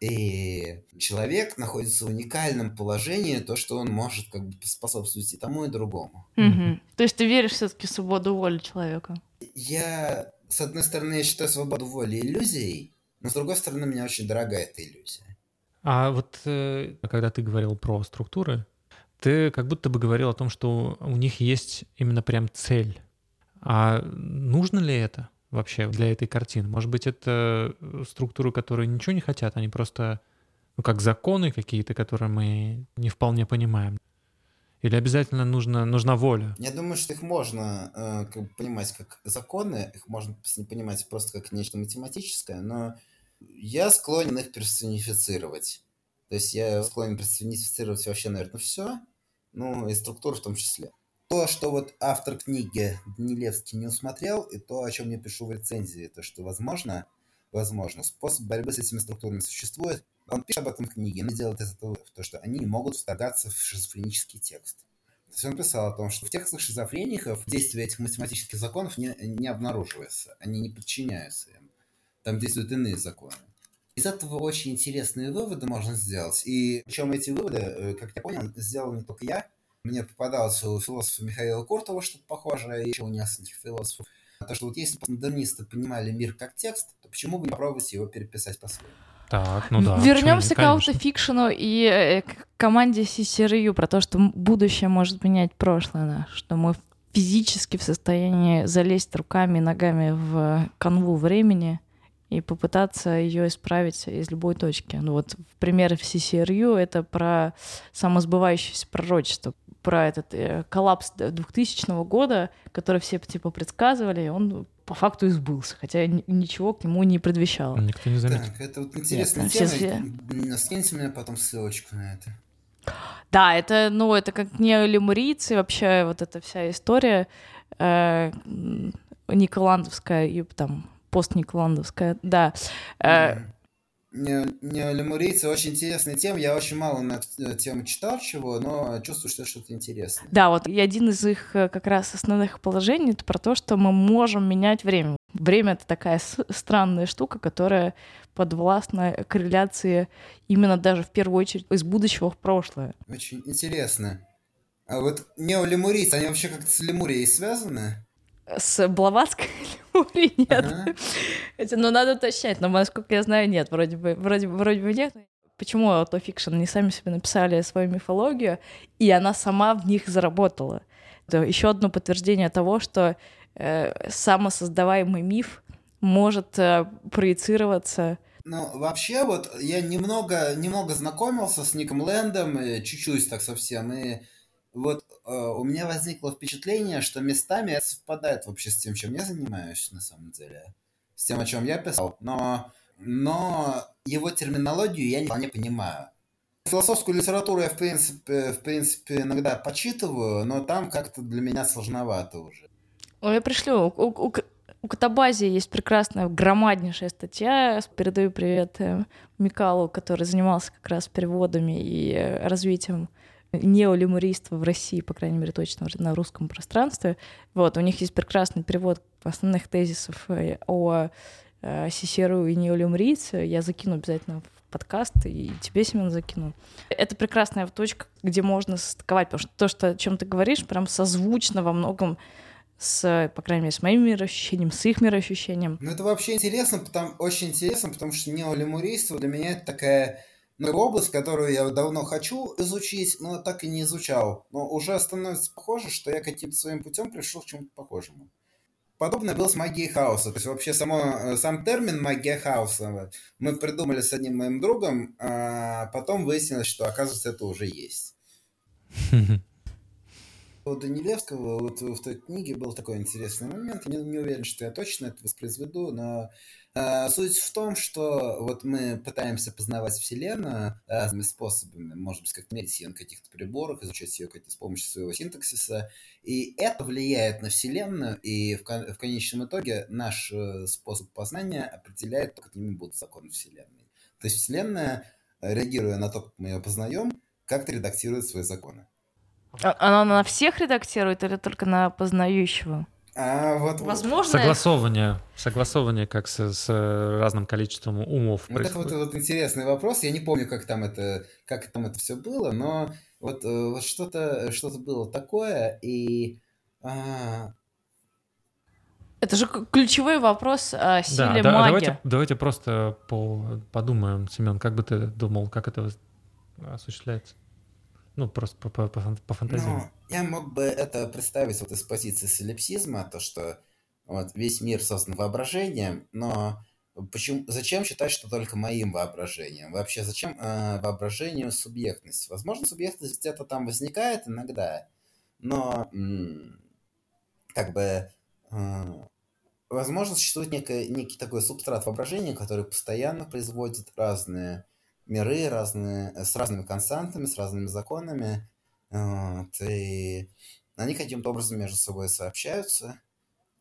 И человек находится в уникальном положении, то, что он может как бы способствовать и тому, и другому. Угу. То есть ты веришь все-таки в свободу воли человека? Я, с одной стороны, я считаю свободу воли иллюзией, но с другой стороны, мне очень дорога эта иллюзия. А вот э, когда ты говорил про структуры, ты как будто бы говорил о том, что у них есть именно прям цель. А нужно ли это вообще для этой картины? Может быть, это структуры, которые ничего не хотят, они просто, ну, как законы какие-то, которые мы не вполне понимаем. Или обязательно нужно, нужна воля? Я думаю, что их можно э, как бы понимать как законы, их можно понимать просто как нечто математическое, но я склонен их персонифицировать. То есть я склонен персонифицировать вообще, наверное, все, ну и структуру в том числе. То, что вот автор книги Данилевский не усмотрел, и то, о чем я пишу в рецензии, то, что возможно, возможно, способ борьбы с этими структурами существует. Он пишет об этом в книге, но делает из этого то, что они не могут вторгаться в шизофренический текст. То есть он писал о том, что в текстах шизофреников действие этих математических законов не, не обнаруживается, они не подчиняются им. Там действуют иные законы. Из этого очень интересные выводы можно сделать. И причем эти выводы, э, как я понял, сделал не только я. Мне попадался у философа Михаила Куртова что-то похожее, и еще у нескольких философов. То, что вот если модернисты понимали мир как текст, то почему бы не попробовать его переписать по-своему? Так, ну да. Вернемся к аутофикшену и э, к команде CCRU про то, что будущее может менять прошлое, да, что мы физически в состоянии залезть руками и ногами в канву времени и попытаться ее исправить из любой точки. Ну вот пример в CCRU — это про самосбывающееся пророчество, про этот э, коллапс 2000 года, который все типа предсказывали, и он по факту и сбылся, хотя ничего к нему не предвещало. Никто не заметил. Так, это вот интересная Нет, тема. Все... Скиньте мне потом ссылочку на это. Да, это, ну, это как не лемурийцы, вообще вот эта вся история э, Николандовская и там постниколандовская, да. Э, не, не лемурийцы очень интересная тема. Я очень мало на эту тему читал чего, но чувствую, что что-то интересное. Да, вот и один из их э, как раз основных положений это про то, что мы можем менять время. Время это такая странная штука, которая подвластна корреляции именно даже в первую очередь из будущего в прошлое. Очень интересно. А вот неолемурийцы, они вообще как-то с Лемурией связаны? С Блаватской [LAUGHS] Лемурией нет. Ага. Но ну, надо уточнять, но, насколько я знаю, нет. Вроде бы, вроде, вроде бы нет. Почему автофикшн? Они сами себе написали свою мифологию, и она сама в них заработала. Это еще одно подтверждение того, что э, самосоздаваемый миф может э, проецироваться ну, вообще, вот я немного, немного знакомился с Ником Лэндом, чуть-чуть так совсем, и вот э, у меня возникло впечатление, что местами совпадает вообще с тем, чем я занимаюсь на самом деле, с тем, о чем я писал, но, но его терминологию я не вполне понимаю. Философскую литературу я, в принципе, в принципе, иногда почитываю, но там как-то для меня сложновато уже. Ой, я пришлю. У, у, у Катабази есть прекрасная, громаднейшая статья. Передаю привет э, Микалу, который занимался как раз переводами и э, развитием неолемуристства в России, по крайней мере, точно на русском пространстве. Вот, у них есть прекрасный перевод основных тезисов э, о Сисеру и неолемурийце. Я закину обязательно в подкаст, и тебе, Семен, закину. Это прекрасная точка, где можно состыковать, потому что то, что, о чем ты говоришь, прям созвучно во многом с, по крайней мере, с моим мироощущением, с их мироощущением. Ну, это вообще интересно, потому, очень интересно, потому что неолемурийство для меня это такая ну, область, которую я давно хочу изучить, но так и не изучал. Но уже становится похоже, что я каким-то своим путем пришел к чему-то похожему. Подобное было с магией хаоса. То есть вообще само, э, сам термин магия хаоса мы придумали с одним моим другом, а потом выяснилось, что оказывается это уже есть. [LAUGHS] У Данилевского вот в той книге был такой интересный момент. Я не, не уверен, что я точно это воспроизведу, но суть в том, что вот мы пытаемся познавать Вселенную разными способами. Может быть, как мерить ее на каких-то приборах, изучать ее с помощью своего синтаксиса. И это влияет на Вселенную, и в, в конечном итоге наш э, способ познания определяет, какими будут законы Вселенной. То есть Вселенная, реагируя на то, как мы ее познаем, как-то редактирует свои законы. А, она на всех редактирует или только на познающего? А, вот, Возможно. Согласовывание, согласовывание как с, с разным количеством умов. Вот это вот, вот интересный вопрос. Я не помню, как там это, как там это все было, но вот, э, вот что-то, что-то было такое, и а... Это же ключевой вопрос о силе да, магии. Давайте, давайте просто по, подумаем, Семен, как бы ты думал, как это осуществляется? Ну, просто по, по, по, по фантазии. Ну, я мог бы это представить вот из позиции солипсизма, то, что вот весь мир создан воображением, но почему, зачем считать, что только моим воображением? Вообще, зачем э, воображению субъектность? Возможно, субъектность где-то там возникает иногда, но как бы э, возможно, существует некий, некий такой субстрат воображения, который постоянно производит разные миры разные, с разными константами, с разными законами. Вот, и они каким-то образом между собой сообщаются.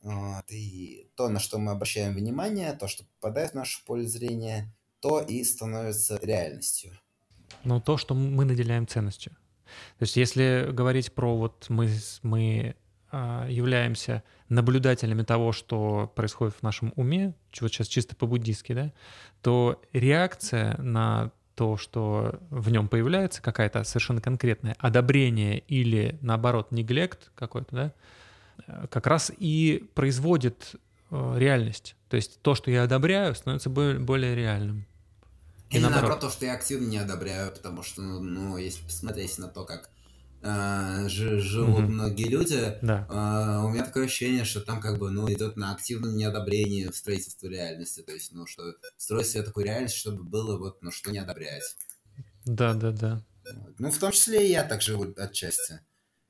Вот, и то, на что мы обращаем внимание, то, что попадает в наше поле зрения, то и становится реальностью. Ну, то, что мы наделяем ценностью. То есть, если говорить про вот мы, мы являемся наблюдателями того, что происходит в нашем уме, вот сейчас чисто по-буддийски, да, то реакция на то, что в нем появляется какая-то совершенно конкретное одобрение или, наоборот, неглект какой-то, да, э, как раз и производит э, реальность. То есть то, что я одобряю, становится более реальным. И Или наоборот. наоборот, то, что я активно не одобряю, потому что, ну, ну если посмотреть на то, как э, живут угу. многие люди, да. э, у меня такое ощущение, что там как бы, ну, идет на активном неодобрении строительства реальности, то есть, ну, что строить себе такую реальность, чтобы было вот, ну, что не одобрять. Да, да, да. Ну, в том числе и я так живу отчасти.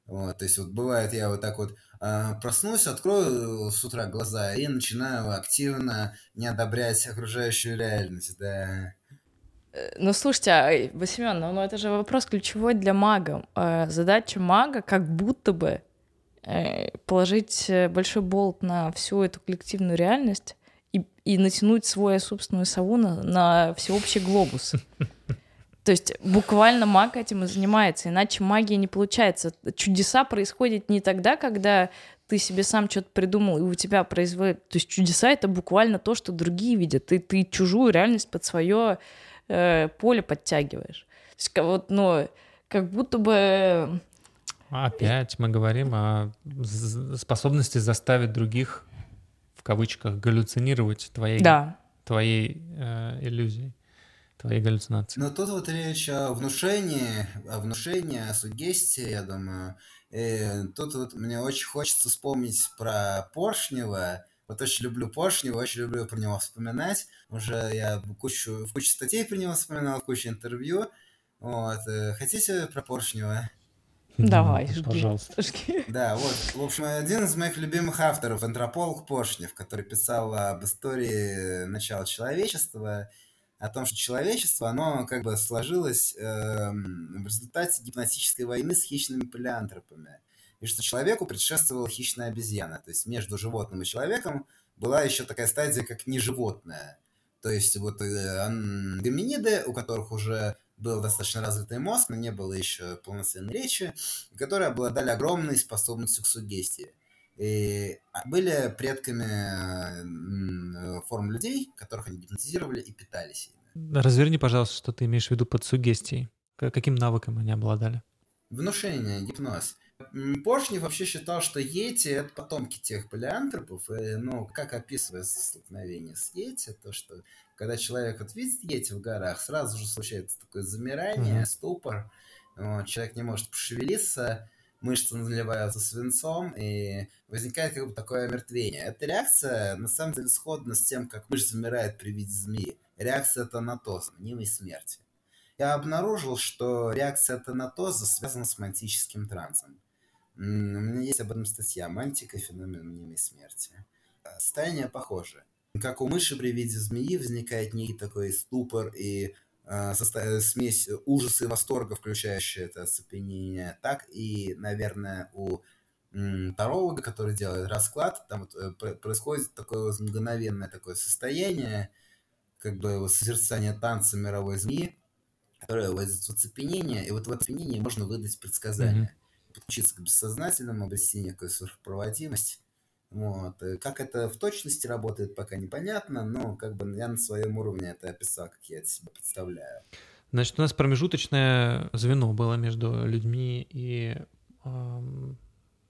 Вот, то есть вот бывает, я вот так вот э, проснусь, открою с утра глаза и начинаю активно не одобрять окружающую реальность, да. Э, ну, слушайте, а, Семен, ну, ну это же вопрос ключевой для мага. Э, задача мага как будто бы э, положить большой болт на всю эту коллективную реальность и, и натянуть свою собственную сову на, на всеобщий глобус. То есть буквально маг этим и занимается, иначе магия не получается. Чудеса происходят не тогда, когда ты себе сам что-то придумал, и у тебя производит... То есть чудеса — это буквально то, что другие видят. Ты, ты чужую реальность под свое э, поле подтягиваешь. То есть, вот, ну, как будто бы... Опять мы говорим о способности заставить других, в кавычках, галлюцинировать твоей, да. твоей э, иллюзией, твоей галлюцинацией. Но тут вот речь о внушении, о внушении, о сугестии, я думаю. И тут вот мне очень хочется вспомнить про Поршнева, вот очень люблю Поршнева, очень люблю про него вспоминать. Уже я кучу, в кучу статей про него вспоминал, кучу интервью. Вот. Э, хотите про Поршнева? Давай, жги. Пожалуйста. Жги. [LAUGHS] Да, вот. В общем, один из моих любимых авторов, антрополог Поршнев, который писал об истории начала человечества, о том, что человечество, оно как бы сложилось э, в результате гипнотической войны с хищными палеантропами и что человеку предшествовала хищная обезьяна. То есть между животным и человеком была еще такая стадия, как неживотное. То есть вот э, гоминиды, у которых уже был достаточно развитый мозг, но не было еще полноценной речи, которые обладали огромной способностью к сугестии. И а, были предками форм людей, которых они гипнотизировали и питались ими. Разверни, пожалуйста, что ты имеешь в виду под сугестией. Каким навыком они обладали? Внушение, гипноз. Поршнев вообще считал, что Йети — это потомки тех палеантропов. И, ну, как описывается столкновение с Йети, то, что когда человек вот видит Йети в горах, сразу же случается такое замирание, mm-hmm. ступор. Вот, человек не может пошевелиться, мышцы наливаются свинцом, и возникает как бы такое омертвение. Эта реакция, на самом деле, сходна с тем, как мышь замирает при виде змеи. Реакция Танатоза, мнимой смерти. Я обнаружил, что реакция Танатоза связана с мантическим трансом. У меня есть об этом статья «Мантика. Феномен мнимой смерти». Состояние похоже. Как у мыши при виде змеи возникает некий такой ступор и э, состо... смесь ужаса и восторга, включающая это оцепенение, так и, наверное, у таролога, который делает расклад, там вот э, происходит такое мгновенное такое состояние, как бы созерцание танца мировой змеи, которое вводит в оцепенение, и вот в оцепенении можно выдать предсказание. Mm-hmm подключиться к бессознательному, обрести некую сверхпроводимость. Вот. И как это в точности работает, пока непонятно, но как бы я на своем уровне это описал, как я это себе представляю. Значит, у нас промежуточное звено было между людьми и э,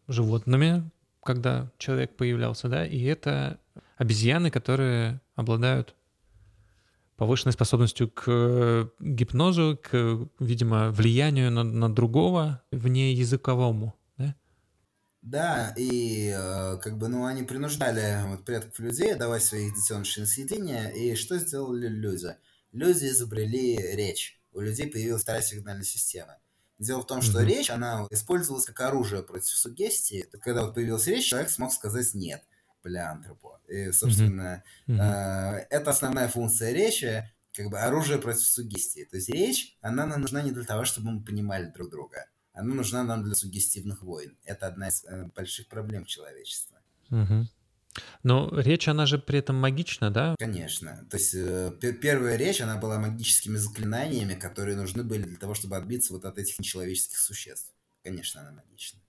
животными, когда человек появлялся, да, и это обезьяны, которые обладают повышенной способностью к э, гипнозу, к, видимо, влиянию на, на другого вне языковому, да? Да, и э, как бы, ну, они принуждали вот предков людей давать своих детенышей на съедение, и что сделали люди? Люди изобрели речь. У людей появилась вторая сигнальная система. Дело в том, что mm-hmm. речь, она использовалась как оружие против сугестии. Когда вот появилась речь, человек смог сказать «нет» полиантропу. И, собственно, mm-hmm. э, это основная функция речи, как бы оружие против сугестии. То есть речь, она нам нужна не для того, чтобы мы понимали друг друга. Она нужна нам для сугестивных войн. Это одна из э, больших проблем человечества. Mm-hmm. Но речь, она же при этом магична, да? Конечно. То есть э, первая речь, она была магическими заклинаниями, которые нужны были для того, чтобы отбиться вот от этих нечеловеческих существ. Конечно, она магична.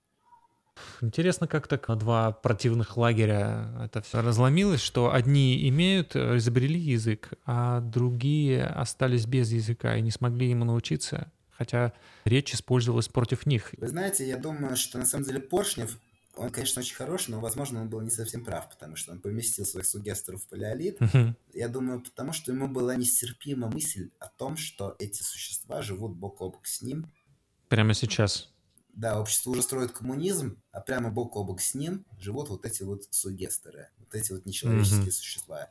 Интересно, как так на два противных лагеря это все разломилось, что одни имеют, э, изобрели язык, а другие остались без языка и не смогли ему научиться, хотя речь использовалась против них. Вы знаете, я думаю, что на самом деле Поршнев, он, конечно, очень хороший, но, возможно, он был не совсем прав, потому что он поместил своих сугестеров в палеолит. Uh-huh. Я думаю, потому что ему была нестерпима мысль о том, что эти существа живут бок о бок с ним. Прямо сейчас. Да, общество уже строит коммунизм, а прямо бок о бок с ним живут вот эти вот сугестеры, вот эти вот нечеловеческие mm-hmm. существа.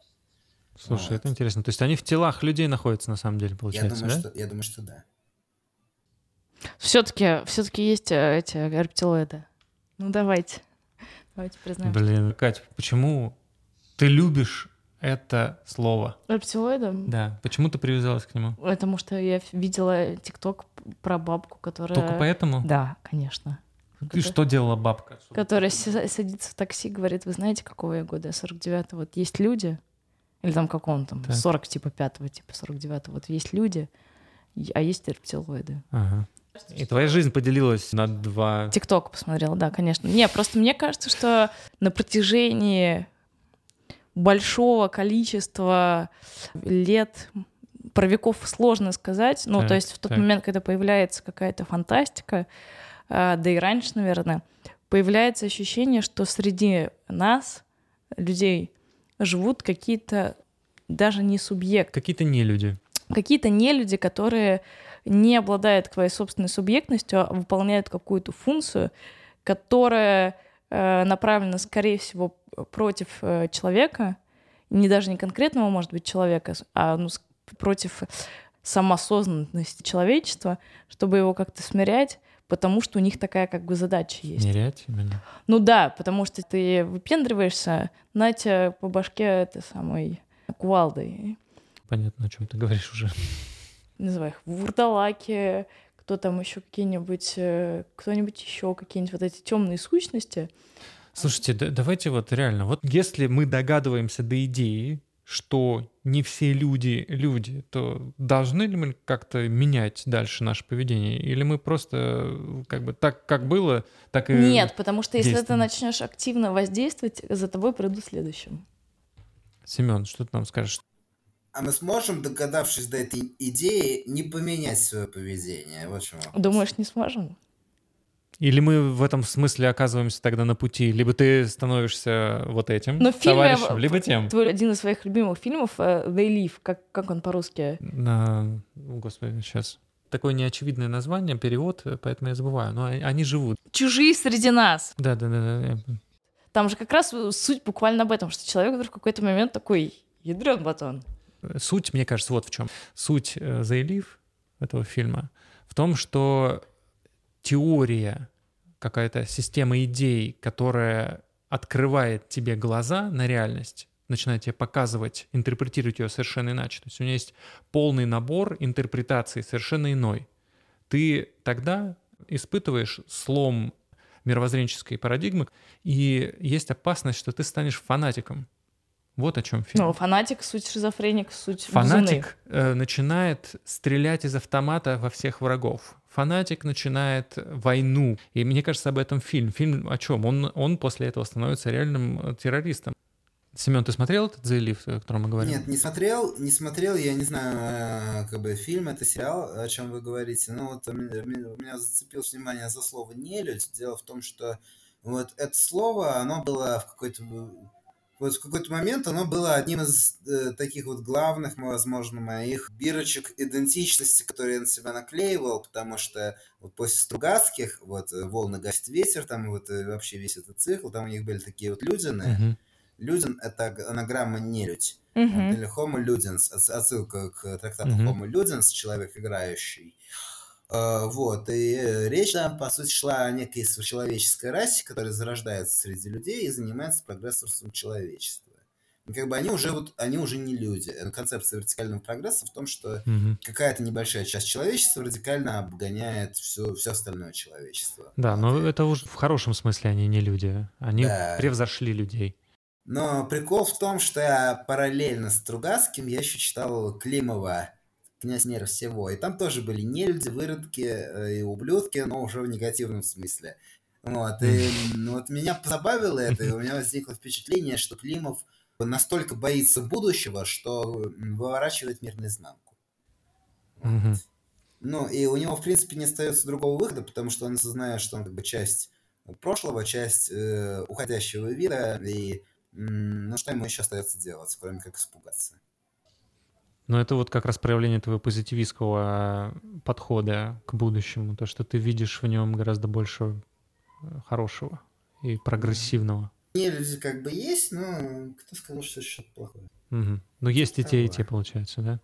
Слушай, вот. это интересно. То есть они в телах людей находятся на самом деле, получается, я думаю, да? Что, я думаю, что да. Все-таки, все-таки есть э, эти рептилоиды. Ну давайте, давайте признаем. Блин, Кать, почему ты любишь это слово? Рептилоиды? Да. Почему ты привязалась к нему? Потому что я видела ТикТок про бабку, которая... Только поэтому? Да, конечно. Ты что делала бабка? Которая садится в такси, говорит, вы знаете, какого я года? 49-го. Вот есть люди, или там какого там, так. 40 типа 5-го, типа 49-го. Вот есть люди, а есть рептилоиды. Ага. И твоя жизнь поделилась на два... ТикТок посмотрела, да, конечно. Не, просто мне кажется, что на протяжении большого количества лет про веков сложно сказать. Ну, так, то есть в тот так. момент, когда появляется какая-то фантастика, а, да и раньше, наверное, появляется ощущение, что среди нас, людей, живут какие-то даже не субъекты. Какие-то не люди. Какие-то не люди, которые не обладают твоей собственной субъектностью, а выполняют какую-то функцию, которая направлена, скорее всего, против э, человека, не даже не конкретного, может быть, человека, а ну, против самоосознанности человечества, чтобы его как-то смирять, потому что у них такая как бы задача есть. Смирять именно? Ну да, потому что ты выпендриваешься, на тебя по башке этой самой кувалдой. Понятно, о чем ты говоришь уже. Называй их вурдалаки, кто там еще какие-нибудь, э, кто-нибудь еще какие-нибудь вот эти темные сущности. Слушайте, да, давайте вот реально, вот если мы догадываемся до идеи, что не все люди люди, то должны ли мы как-то менять дальше наше поведение? Или мы просто как бы так, как было, так и Нет, потому что если ты начнешь активно воздействовать, за тобой придут следующим. Семен, что ты нам скажешь? А мы сможем, догадавшись до этой идеи, не поменять свое поведение? Вот чему Думаешь, не сможем? Или мы в этом смысле оказываемся тогда на пути? Либо ты становишься вот этим Но товарищем, фильме, либо тем. Твой один из своих любимых фильмов э, «They Live», как, как он по-русски? На... Господи, сейчас. Такое неочевидное название, перевод, поэтому я забываю. Но они живут. «Чужие среди нас». Да, да, да. да. Там же как раз суть буквально об этом, что человек вдруг в какой-то момент такой, ядрен батон. Суть, мне кажется, вот в чем. Суть э, «They Live» этого фильма в том, что теория, какая-то система идей, которая открывает тебе глаза на реальность, начинает тебе показывать, интерпретировать ее совершенно иначе. То есть у меня есть полный набор интерпретаций совершенно иной. Ты тогда испытываешь слом мировоззренческой парадигмы, и есть опасность, что ты станешь фанатиком. Вот о чем фильм. Ну, фанатик, суть шизофреник, суть Фанатик э, начинает стрелять из автомата во всех врагов. Фанатик начинает войну. И мне кажется, об этом фильм. Фильм о чем? Он, он после этого становится реальным э, террористом. Семен, ты смотрел этот Lift, о котором мы говорим? Нет, не смотрел, не смотрел, я не знаю, э, как бы фильм, это сериал, о чем вы говорите. Но вот у меня зацепилось внимание за слово «нелюдь». Дело в том, что вот это слово, оно было в какой-то вот в какой-то момент оно было одним из э, таких вот главных, возможно, моих бирочек идентичности, которые я на себя наклеивал, потому что вот после Стругацких, вот э, «Волны гасит ветер», там вот э, вообще весь этот цикл, там у них были такие вот людины. Uh-huh. Людин — это анаграмма «нелюдь». Uh-huh. Или «homo ludens», отсылка к трактату uh-huh. «homo ludens», человек играющий. Uh, вот, и речь там, по сути, шла о некой человеческой расе, которая зарождается среди людей и занимается прогрессорством человечества. И как бы они уже вот, они уже не люди. Концепция вертикального прогресса в том, что mm какая-то небольшая часть человечества радикально обгоняет все, все остальное человечество. Да, но это уже в хорошем смысле они не люди. Они да. превзошли людей. Но прикол в том, что я параллельно с Тругацким я еще читал Климова князь мира всего. И там тоже были нелюди, выродки э, и ублюдки, но уже в негативном смысле. Вот, и вот меня позабавило это, и у меня возникло впечатление, что Климов настолько боится будущего, что выворачивает мир наизнанку. Ну, и у него, в принципе, не остается другого выхода, потому что он осознает, что он как бы часть прошлого, часть э, уходящего вида, и ну, что ему еще остается делать, кроме как испугаться. Но это вот как раз проявление твоего позитивистского подхода к будущему, то, что ты видишь в нем гораздо больше э, хорошего и прогрессивного. Не, люди как бы есть, но кто сказал, что это что-то плохое? Угу. Но есть и те, и те, получается, да?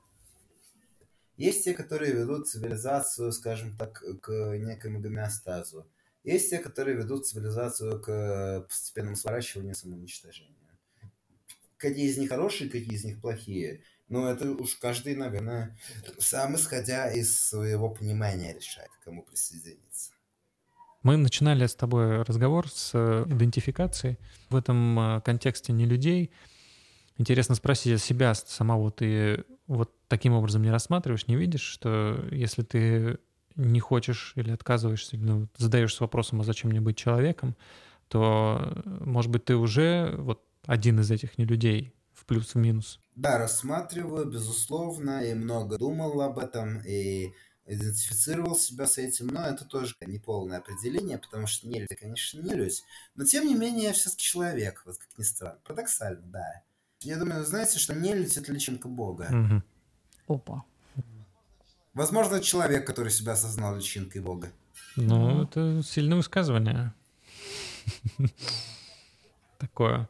Есть те, которые ведут цивилизацию, скажем так, к некому гомеостазу. Есть те, которые ведут цивилизацию к постепенному сворачиванию и самоуничтожению. Какие из них хорошие, какие из них плохие – ну, это уж каждый, наверное, сам исходя из своего понимания решает, кому присоединиться. Мы начинали с тобой разговор с э, идентификацией. В этом э, контексте не людей. Интересно спросить себя самого, ты вот таким образом не рассматриваешь, не видишь, что если ты не хочешь или отказываешься, или ну, задаешься вопросом, а зачем мне быть человеком, то, может быть, ты уже вот один из этих не людей в плюс, в минус. Да, рассматриваю, безусловно, и много думал об этом, и идентифицировал себя с этим, но это тоже не полное определение, потому что не люди, конечно, не люди, но тем не менее я все-таки человек, вот как ни странно. Парадоксально, да. Я думаю, знаете, что не люди это личинка Бога. Угу. Опа. Возможно, человек, который себя осознал личинкой Бога. Ну, это сильное высказывание. [LAUGHS] Такое.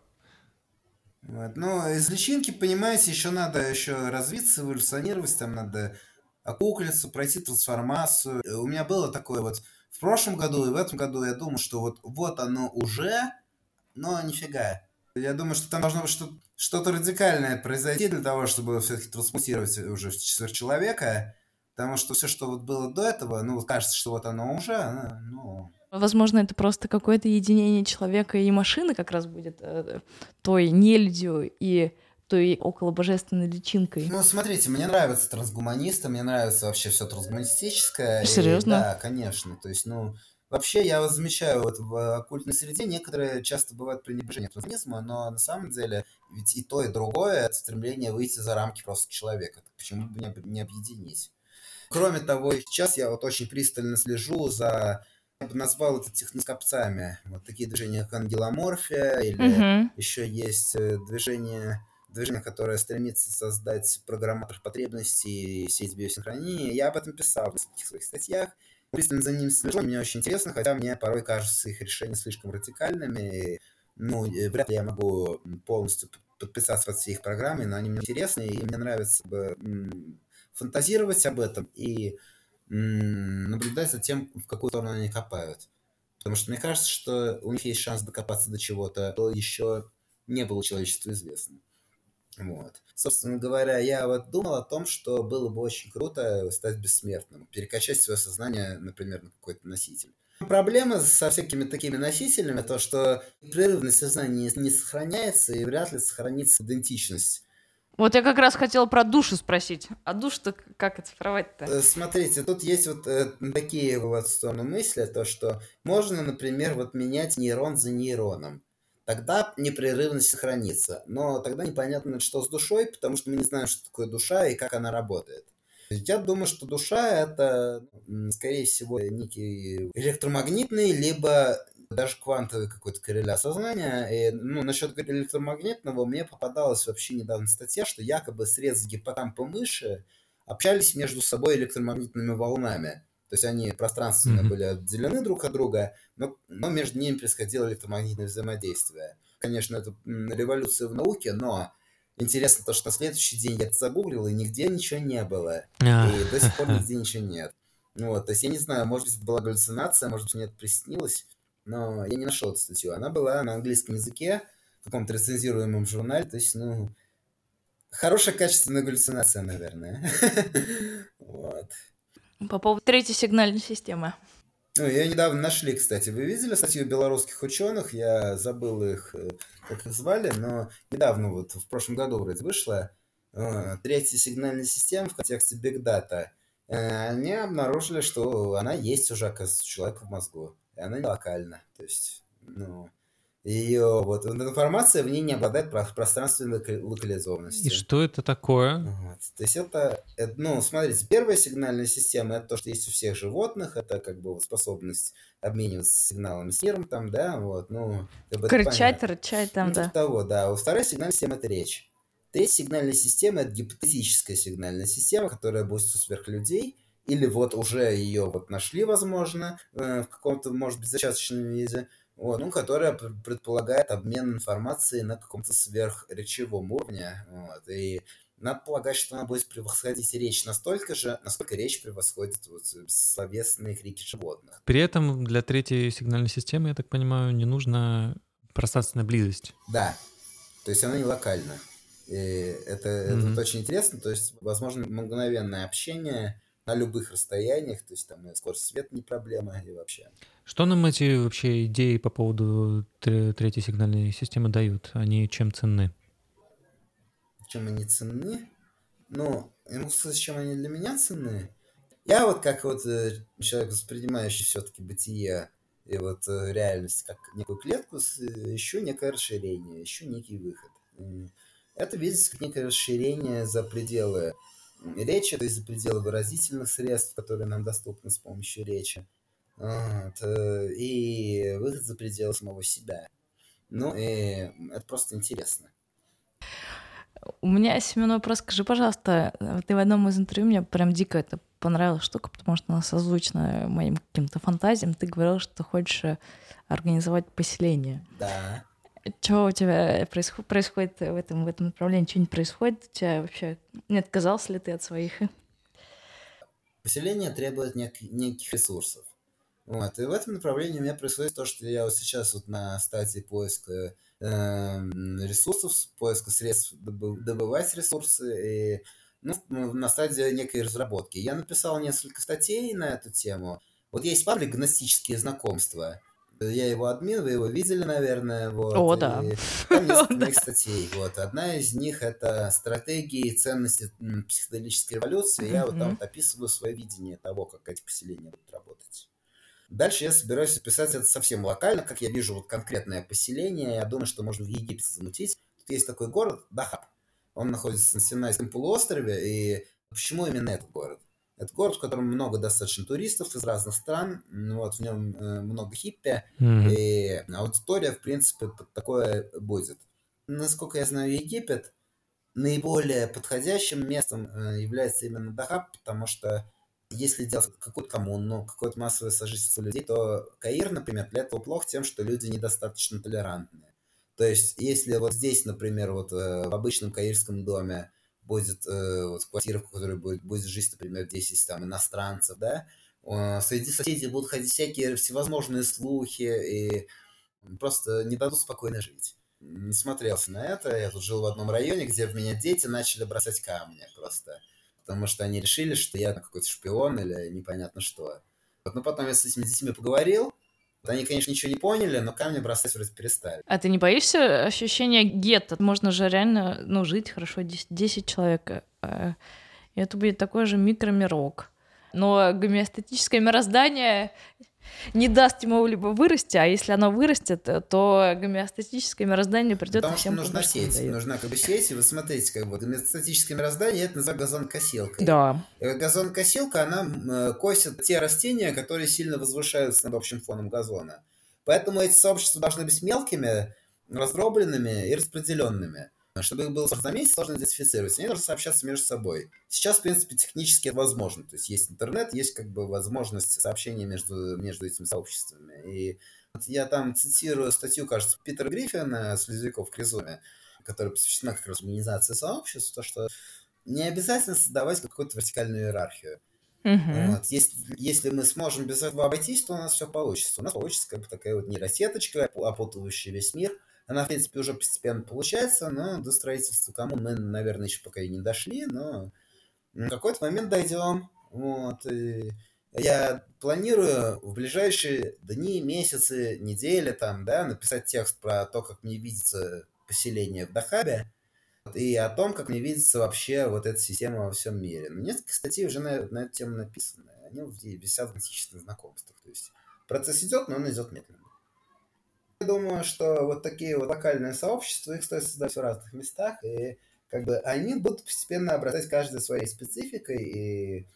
Вот. Но из личинки, понимаете, еще надо еще развиться, эволюционировать, там надо окуклиться, пройти трансформацию. У меня было такое вот в прошлом году и в этом году я думал, что вот, вот оно уже, но нифига. Я думаю, что там должно быть что- что-то радикальное произойти для того, чтобы все-таки трансмутировать уже в сверхчеловека. Потому что все, что вот было до этого, ну, кажется, что вот оно уже, ну, Возможно, это просто какое-то единение человека и машины как раз будет э, той нелюдью и той около божественной личинкой. Ну, смотрите, мне нравятся трансгуманисты, мне нравится вообще все трансгуманистическое. Серьезно? И, да, конечно. То есть, ну, вообще я замечаю вот в оккультной среде некоторые часто бывают пренебрежение трансгуманизма, но на самом деле ведь и то, и другое это стремление выйти за рамки просто человека. Почему бы не, не объединить? Кроме того, сейчас я вот очень пристально слежу за я бы назвал это техноскопцами. Вот такие движения, как ангеломорфия, или угу. еще есть э, движение, движение, которое стремится создать программатор потребностей сеть биосинхронии. Я об этом писал в нескольких своих статьях. Пристально за ним слежу, мне очень интересно, хотя мне порой кажется их решения слишком радикальными. Ну, вряд ли я могу полностью подписаться под все их программы, но они мне интересны, и мне нравится бы фантазировать об этом и наблюдать за тем, в какую сторону они копают. Потому что мне кажется, что у них есть шанс докопаться до чего-то, то еще не было человечеству известно. Вот. Собственно говоря, я вот думал о том, что было бы очень круто стать бессмертным, перекачать свое сознание, например, на какой-то носитель. Проблема со всякими такими носителями, то, что непрерывность сознания не сохраняется и вряд ли сохранится идентичность вот я как раз хотела про душу спросить. А душу-то как оцифровать-то? Э, смотрите, тут есть вот э, такие вот стороны мысли, то что можно, например, вот менять нейрон за нейроном. Тогда непрерывность сохранится. Но тогда непонятно, что с душой, потому что мы не знаем, что такое душа и как она работает. Я думаю, что душа это, скорее всего, некий электромагнитный, либо даже квантовый какой-то корреляция сознания. И, ну, насчет электромагнитного мне попадалась вообще недавно статья, что якобы средства гиппокампа мыши общались между собой электромагнитными волнами. То есть они пространственно mm-hmm. были отделены друг от друга, но, но между ними происходило электромагнитное взаимодействие. Конечно, это революция в науке, но интересно то, что на следующий день я это загуглил, и нигде ничего не было. И до сих пор нигде ничего нет. Вот, то есть я не знаю, может быть, это была галлюцинация, может быть, мне это приснилось, но я не нашел эту статью. Она была на английском языке, в каком-то рецензируемом журнале, то есть, ну, хорошая качественная галлюцинация, наверное. [LAUGHS] вот. По поводу третьей сигнальной системы. Ну, ее недавно нашли, кстати. Вы видели статью белорусских ученых? Я забыл их, э, как их звали, но недавно, вот в прошлом году вроде вышла э, третья сигнальная система в контексте Big Data. Э, они обнаружили, что она есть уже, оказывается, у человека в мозгу и она не локальна. То есть, ну, ее вот информация в ней не обладает пространственной локализованностью. И что это такое? Вот. То есть это, это, ну, смотрите, первая сигнальная система это то, что есть у всех животных, это как бы способность обмениваться сигналами с миром там, да, вот, ну, как бы кричать, рычать там, ну, да. того, да. У второй сигнальной системы это речь. Третья сигнальная система это гипотетическая сигнальная система, которая будет у сверхлюдей, или вот уже ее вот нашли, возможно, э, в каком-то, может быть, зачаточном виде, вот, ну, которая предполагает обмен информацией на каком-то сверхречевом уровне. Вот, и надо полагать, что она будет превосходить речь настолько же, насколько речь превосходит вот, словесные крики животных. При этом для третьей сигнальной системы, я так понимаю, не нужна пространственная близость. Да, то есть она не локальна. И это, mm-hmm. это очень интересно, то есть, возможно, мгновенное общение на любых расстояниях, то есть там и скорость света не проблема и вообще. Что нам эти вообще идеи по поводу третьей сигнальной системы дают? Они чем ценны? Чем они ценны? Ну, могу сказать, чем они для меня ценны. Я вот как вот э, человек, воспринимающий все-таки бытие и вот э, реальность как некую клетку, еще э, некое расширение, еще некий выход. Это видится как некое расширение за пределы речи, то есть за пределы выразительных средств, которые нам доступны с помощью речи. Вот. Э, и выход за пределы самого себя. Ну, и это просто интересно. У меня, Семен, вопрос. Скажи, пожалуйста, ты в одном из интервью, мне прям дико это понравилась штука, потому что она созвучна моим каким-то фантазиям. Ты говорил, что хочешь организовать поселение. Да. Что у тебя происходит, происходит в этом, в этом направлении? Что не происходит? У тебя вообще не отказался ли ты от своих? Поселение требует нек- неких ресурсов. Вот. И в этом направлении у меня происходит то, что я вот сейчас вот на стадии поиска э, ресурсов, поиска средств добывать ресурсы и ну, на стадии некой разработки. Я написал несколько статей на эту тему. Вот есть паблик «Гностические знакомства», я его админ, вы его видели, наверное. Вот, О, да. Там несколько моих статей. Вот. Одна из них это стратегии и ценности психоделической революции. Я вот там вот описываю свое видение того, как эти поселения будут работать. Дальше я собираюсь описать это совсем локально, как я вижу вот конкретное поселение. Я думаю, что можно в Египте замутить. Тут есть такой город Дахаб. Он находится на Синайском полуострове. И почему именно этот город? Это город, в котором много достаточно туристов из разных стран, вот, в нем э, много хиппи, mm-hmm. и аудитория, в принципе, под такое будет. Насколько я знаю, Египет наиболее подходящим местом э, является именно Дахаб, потому что если делать какую-то коммуну, какое-то массовое сожительство людей, то Каир, например, для этого плохо тем, что люди недостаточно толерантные. То есть, если вот здесь, например, вот э, в обычном каирском доме будет э, вот квартира, в которой будет, будет жить, например, 10 там иностранцев, да, среди соседей будут ходить всякие всевозможные слухи и просто не дадут спокойно жить. Не смотрелся на это. Я тут жил в одном районе, где в меня дети начали бросать камни просто потому что они решили, что я какой-то шпион или непонятно что. Вот, но потом я с этими детьми поговорил, они, конечно, ничего не поняли, но камни бросать вроде перестали. А ты не боишься ощущения гетто? Можно же реально, ну, жить хорошо 10, 10 человек. Э, и это будет такой же микромирок. Но гомеостатическое мироздание не даст ему либо вырасти, а если оно вырастет, то гомеостатическое мироздание придет Потому всем что нужна сеть, дает. нужна как бы сеть, и вы смотрите, как бы гомеостатическое мироздание, это называется газонкосилкой. Да. газонкосилка, она э, косит те растения, которые сильно возвышаются над общим фоном газона. Поэтому эти сообщества должны быть мелкими, раздробленными и распределенными. Чтобы их было сложно заметить, сложно идентифицировать. Они должны сообщаться между собой. Сейчас, в принципе, технически это возможно. То есть есть интернет, есть как бы возможность сообщения между, между этими сообществами. И вот я там цитирую статью, кажется, Питера Гриффина с «Слезовиков к Резуме», которая посвящена как раз гуманизации сообществ, то, что не обязательно создавать какую-то вертикальную иерархию. Uh-huh. Вот. Если, если мы сможем без этого обойтись, то у нас все получится. У нас получится как бы такая вот нейросеточка, опутывающая весь мир – она, в принципе, уже постепенно получается, но до строительства кому мы, наверное, еще пока и не дошли, но в какой-то момент дойдем. Вот. И я планирую в ближайшие дни, месяцы, недели там, да, написать текст про то, как мне видится поселение в Дахабе, и о том, как мне видится вообще вот эта система во всем мире. Ну, несколько статей уже на, на эту тему написаны. Они висят в античных знакомствах. То есть процесс идет, но он идет медленно. Думаю, что вот такие вот локальные сообщества, их стоит создать в разных местах, и как бы они будут постепенно обрастать каждой своей спецификой, и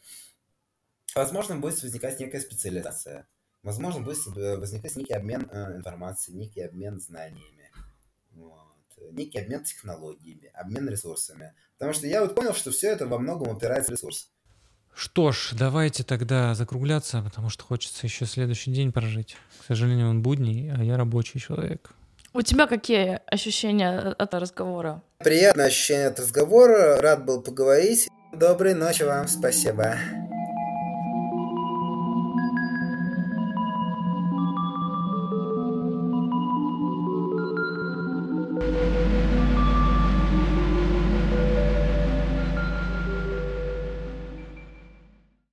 возможно будет возникать некая специализация. Возможно будет возникать некий обмен э, информацией, некий обмен знаниями, вот, некий обмен технологиями, обмен ресурсами. Потому что я вот понял, что все это во многом упирается в ресурс. Что ж, давайте тогда закругляться, потому что хочется еще следующий день прожить. К сожалению, он будний, а я рабочий человек. У тебя какие ощущения от разговора? Приятное ощущение от разговора. Рад был поговорить. Доброй ночи вам. Спасибо.